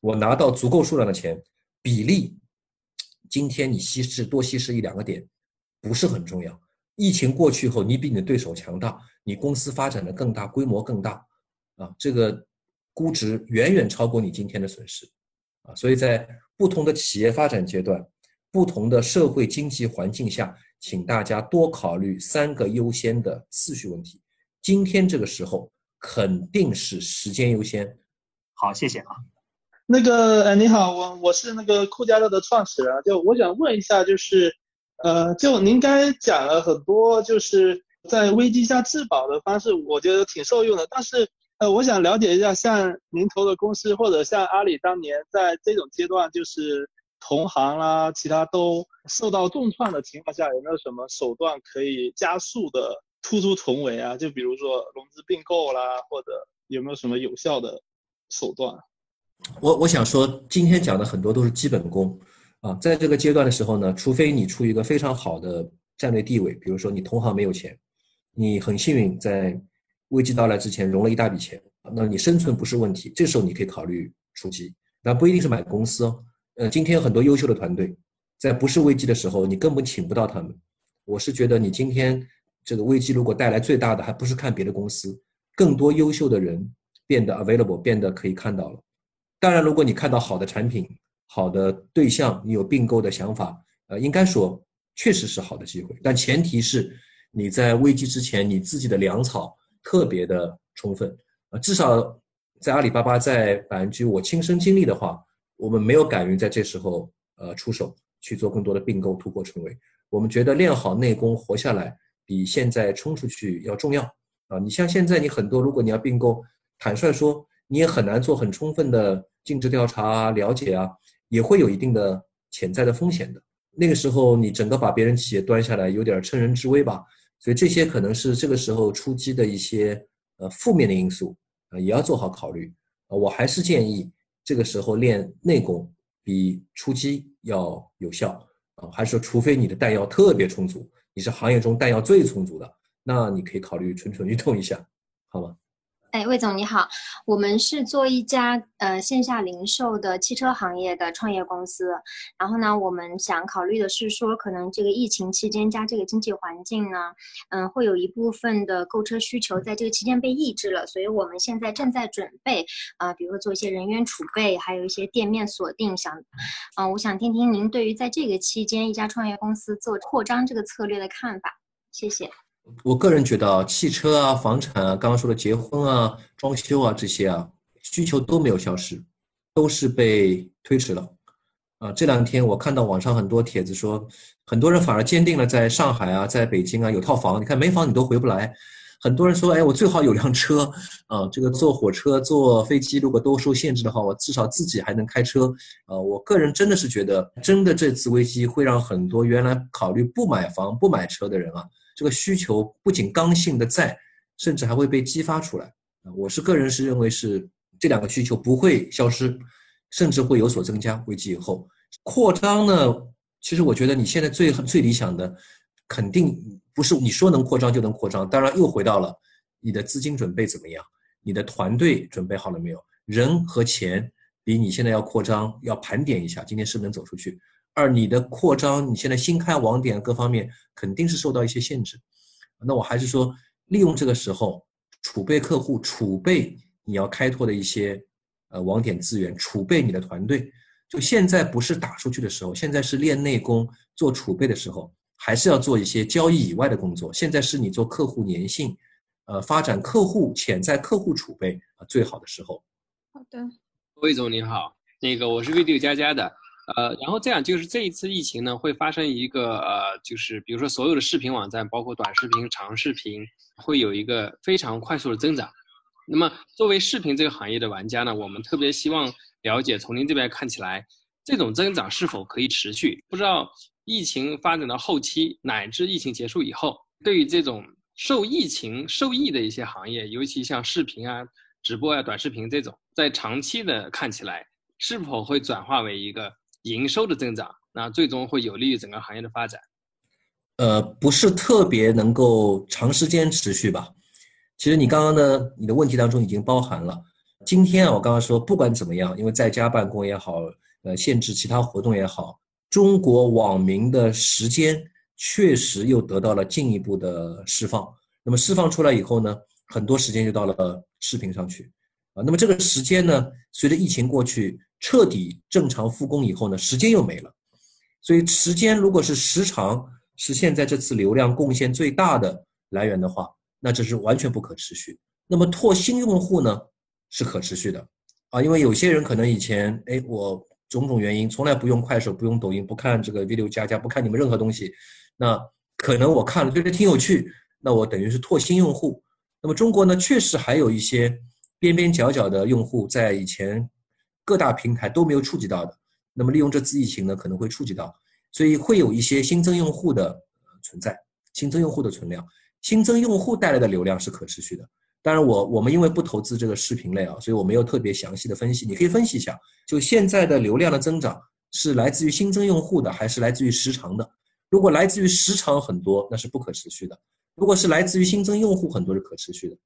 我拿到足够数量的钱，比例，今天你稀释多稀释一两个点，不是很重要。疫情过去后，你比你的对手强大，你公司发展的更大，规模更大，啊，这个估值远远超过你今天的损失，啊，所以在不同的企业发展阶段，不同的社会经济环境下，请大家多考虑三个优先的次序问题。今天这个时候肯定是时间优先。好，谢谢啊。那个，呃，你好，我我是那个酷家乐的创始人，就我想问一下，就是，呃，就您刚才讲了很多，就是在危机下自保的方式，我觉得挺受用的。但是，呃，我想了解一下，像您投的公司或者像阿里当年在这种阶段，就是同行啦，其他都受到重创的情况下，有没有什么手段可以加速的突出重围啊？就比如说融资并购啦，或者有没有什么有效的手段？我我想说，今天讲的很多都是基本功，啊，在这个阶段的时候呢，除非你处于一个非常好的战略地位，比如说你同行没有钱，你很幸运在危机到来之前融了一大笔钱，那你生存不是问题，这时候你可以考虑出击，那不一定是买公司哦。呃，今天很多优秀的团队，在不是危机的时候，你根本请不到他们。我是觉得你今天这个危机如果带来最大的，还不是看别的公司，更多优秀的人变得 available，变得可以看到了。当然，如果你看到好的产品、好的对象，你有并购的想法，呃，应该说确实是好的机会。但前提是你在危机之前，你自己的粮草特别的充分呃。至少在阿里巴巴，在百分之我亲身经历的话，我们没有敢于在这时候呃出手去做更多的并购、突破重围。我们觉得练好内功、活下来，比现在冲出去要重要啊。你像现在，你很多如果你要并购，坦率说，你也很难做很充分的。尽职调查啊，了解啊，也会有一定的潜在的风险的。那个时候，你整个把别人企业端下来，有点趁人之危吧。所以这些可能是这个时候出击的一些呃负面的因素啊，也要做好考虑啊。我还是建议这个时候练内功比出击要有效啊。还是说，除非你的弹药特别充足，你是行业中弹药最充足的，那你可以考虑蠢蠢欲动一下，好吗？哎，魏总你好，我们是做一家呃线下零售的汽车行业的创业公司。然后呢，我们想考虑的是说，可能这个疫情期间加这个经济环境呢，嗯，会有一部分的购车需求在这个期间被抑制了。所以我们现在正在准备啊，比如说做一些人员储备，还有一些店面锁定。想，嗯，我想听听您对于在这个期间一家创业公司做扩张这个策略的看法。谢谢。我个人觉得啊，汽车啊、房产啊、刚刚说的结婚啊、装修啊这些啊，需求都没有消失，都是被推迟了。啊，这两天我看到网上很多帖子说，很多人反而坚定了在上海啊、在北京啊有套房。你看没房你都回不来。很多人说，哎，我最好有辆车啊，这个坐火车、坐飞机如果都受限制的话，我至少自己还能开车。啊，我个人真的是觉得，真的这次危机会让很多原来考虑不买房、不买车的人啊。这个需求不仅刚性的在，甚至还会被激发出来！我是个人是认为是这两个需求不会消失，甚至会有所增加。危机以后扩张呢，其实我觉得你现在最最理想的，肯定不是你说能扩张就能扩张。当然又回到了你的资金准备怎么样，你的团队准备好了没有？人和钱比你现在要扩张要盘点一下，今天是不是能走出去？而你的扩张，你现在新开网点各方面肯定是受到一些限制。那我还是说，利用这个时候储备客户，储备你要开拓的一些呃网点资源，储备你的团队。就现在不是打出去的时候，现在是练内功、做储备的时候，还是要做一些交易以外的工作。现在是你做客户粘性，呃，发展客户潜在客户储备啊最好的时候。好的，魏总您好，那个我是 video 加加的。呃，然后这样就是这一次疫情呢，会发生一个呃，就是比如说所有的视频网站，包括短视频、长视频，会有一个非常快速的增长。那么作为视频这个行业的玩家呢，我们特别希望了解，从您这边看起来，这种增长是否可以持续？不知道疫情发展到后期，乃至疫情结束以后，对于这种受疫情受益的一些行业，尤其像视频啊、直播啊、短视频这种，在长期的看起来，是否会转化为一个？营收的增长，那最终会有利于整个行业的发展。呃，不是特别能够长时间持续吧？其实你刚刚呢，你的问题当中已经包含了。今天啊，我刚刚说，不管怎么样，因为在家办公也好，呃，限制其他活动也好，中国网民的时间确实又得到了进一步的释放。那么释放出来以后呢，很多时间就到了视频上去啊。那么这个时间呢，随着疫情过去。彻底正常复工以后呢，时间又没了，所以时间如果是时长是现在这次流量贡献最大的来源的话，那这是完全不可持续。那么拓新用户呢是可持续的啊，因为有些人可能以前哎我种种原因从来不用快手、不用抖音、不看这个 video 加加、不看你们任何东西，那可能我看了觉得挺有趣，那我等于是拓新用户。那么中国呢确实还有一些边边角角的用户在以前。各大平台都没有触及到的，那么利用这次疫情呢，可能会触及到，所以会有一些新增用户的存在，新增用户的存量，新增用户带来的流量是可持续的。当然，我我们因为不投资这个视频类啊，所以我没有特别详细的分析。你可以分析一下，就现在的流量的增长是来自于新增用户的，还是来自于时长的？如果来自于时长很多，那是不可持续的；如果是来自于新增用户很多，是可持续的。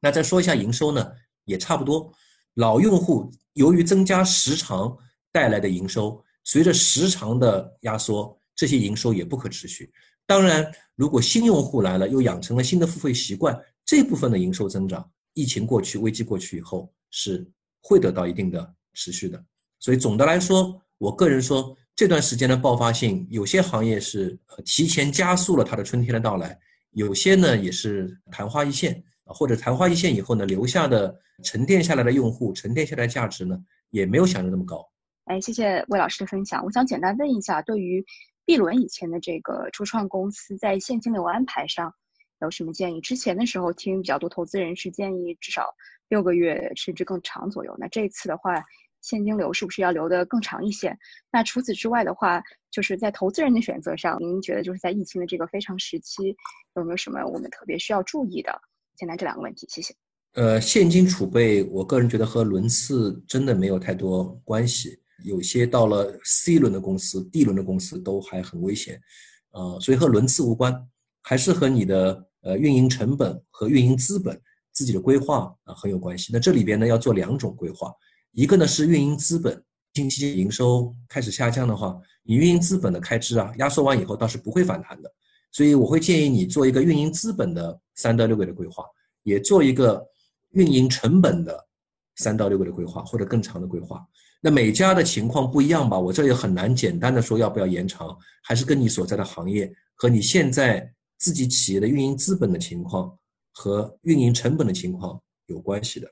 那再说一下营收呢，也差不多。老用户由于增加时长带来的营收，随着时长的压缩，这些营收也不可持续。当然，如果新用户来了，又养成了新的付费习惯，这部分的营收增长，疫情过去、危机过去以后，是会得到一定的持续的。所以总的来说，我个人说，这段时间的爆发性，有些行业是提前加速了它的春天的到来，有些呢也是昙花一现。或者昙花一现以后呢，留下的沉淀下来的用户，沉淀下来价值呢，也没有想的那么高。哎，谢谢魏老师的分享。我想简单问一下，对于 B 轮以前的这个初创公司在现金流安排上有什么建议？之前的时候听比较多投资人是建议至少六个月甚至更长左右。那这次的话，现金流是不是要留得更长一些？那除此之外的话，就是在投资人的选择上，您觉得就是在疫情的这个非常时期，有没有什么我们特别需要注意的？简单这两个问题，谢谢。呃，现金储备，我个人觉得和轮次真的没有太多关系。有些到了 C 轮的公司、D 轮的公司都还很危险，呃，所以和轮次无关，还是和你的呃运营成本和运营资本自己的规划啊很有关系。那这里边呢要做两种规划，一个呢是运营资本，近期营收开始下降的话，你运营资本的开支啊压缩完以后倒是不会反弹的。所以我会建议你做一个运营资本的三到六个月的规划，也做一个运营成本的三到六个月的规划，或者更长的规划。那每家的情况不一样吧，我这里很难简单的说要不要延长，还是跟你所在的行业和你现在自己企业的运营资本的情况和运营成本的情况有关系的。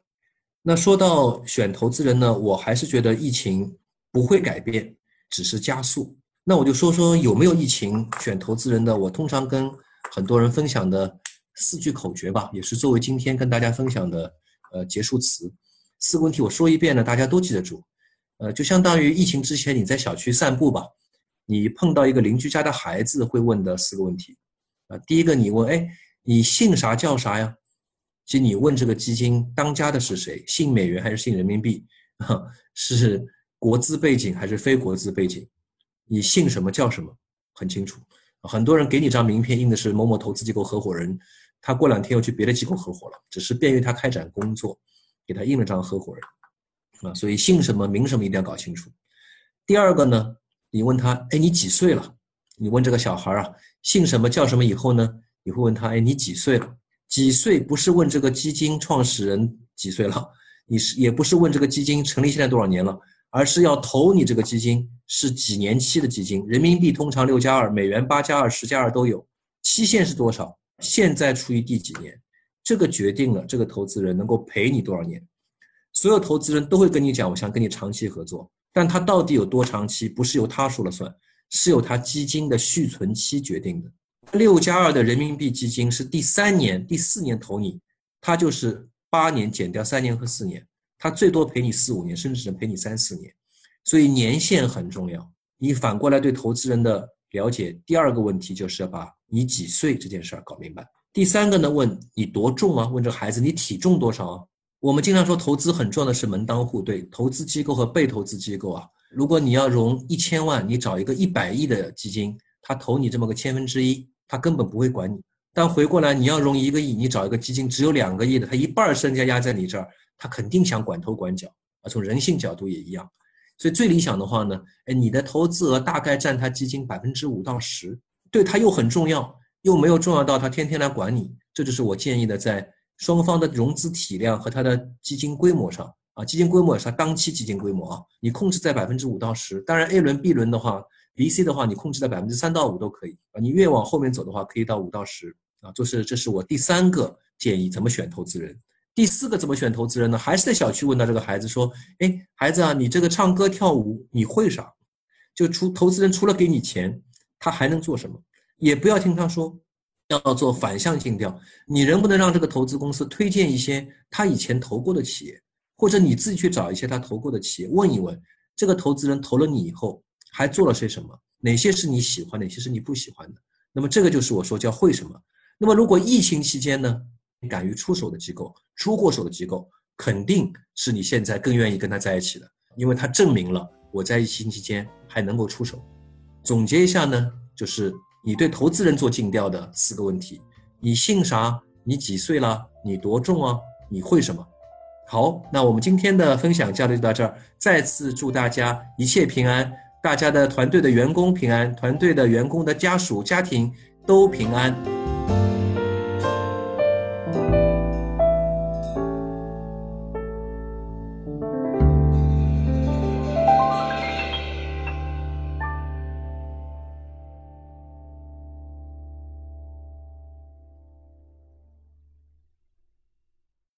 那说到选投资人呢，我还是觉得疫情不会改变，只是加速。那我就说说有没有疫情选投资人的。我通常跟很多人分享的四句口诀吧，也是作为今天跟大家分享的呃结束词。四个问题我说一遍呢，大家都记得住。呃，就相当于疫情之前你在小区散步吧，你碰到一个邻居家的孩子会问的四个问题。啊，第一个你问，哎，你姓啥叫啥呀？其实你问这个基金当家的是谁？姓美元还是姓人民币？是国资背景还是非国资背景？你姓什么叫什么，很清楚。很多人给你张名片，印的是某某投资机构合伙人，他过两天又去别的机构合伙了，只是便于他开展工作，给他印了张合伙人，啊，所以姓什么名什么一定要搞清楚。第二个呢，你问他，哎，你几岁了？你问这个小孩啊，姓什么叫什么以后呢，你会问他，哎，你几岁了？几岁不是问这个基金创始人几岁了，你是也不是问这个基金成立现在多少年了，而是要投你这个基金是几年期的基金，人民币通常六加二，美元八加二、十加二都有，期限是多少？现在处于第几年？这个决定了这个投资人能够陪你多少年。所有投资人都会跟你讲，我想跟你长期合作，但他到底有多长期，不是由他说了算，是由他基金的续存期决定的。六加二的人民币基金是第三年、第四年投你，他就是八年减掉三年和四年，他最多陪你四五年，甚至能陪你三四年。所以年限很重要。你反过来对投资人的了解，第二个问题就是要把。你几岁这件事儿搞明白。第三个呢，问你多重啊？问这孩子你体重多少啊？我们经常说投资很重要的是门当户对，投资机构和被投资机构啊。如果你要融一千万，你找一个一百亿的基金，他投你这么个千分之一，他根本不会管你。但回过来你要融一个亿，你找一个基金只有两个亿的，他一半身家压在你这儿，他肯定想管头管脚啊。从人性角度也一样。所以最理想的话呢，哎，你的投资额大概占他基金百分之五到十。对他又很重要，又没有重要到他天天来管你，这就是我建议的，在双方的融资体量和他的基金规模上啊，基金规模是他当期基金规模啊，你控制在百分之五到十，当然 A 轮、B 轮的话，VC 的话你控制在百分之三到五都可以啊，你越往后面走的话，可以到五到十啊，就是这是我第三个建议，怎么选投资人？第四个怎么选投资人呢？还是在小区问到这个孩子说，哎，孩子啊，你这个唱歌跳舞你会啥？就除投资人除了给你钱。他还能做什么？也不要听他说要做反向尽调。你能不能让这个投资公司推荐一些他以前投过的企业，或者你自己去找一些他投过的企业，问一问这个投资人投了你以后还做了些什么？哪些是你喜欢，哪些是你不喜欢的？那么这个就是我说叫会什么。那么如果疫情期间呢，敢于出手的机构，出过手的机构，肯定是你现在更愿意跟他在一起的，因为他证明了我在疫情期间还能够出手。总结一下呢，就是你对投资人做尽调的四个问题：你姓啥？你几岁了？你多重啊？你会什么？好，那我们今天的分享交流就到这儿。再次祝大家一切平安，大家的团队的员工平安，团队的员工的家属家庭都平安。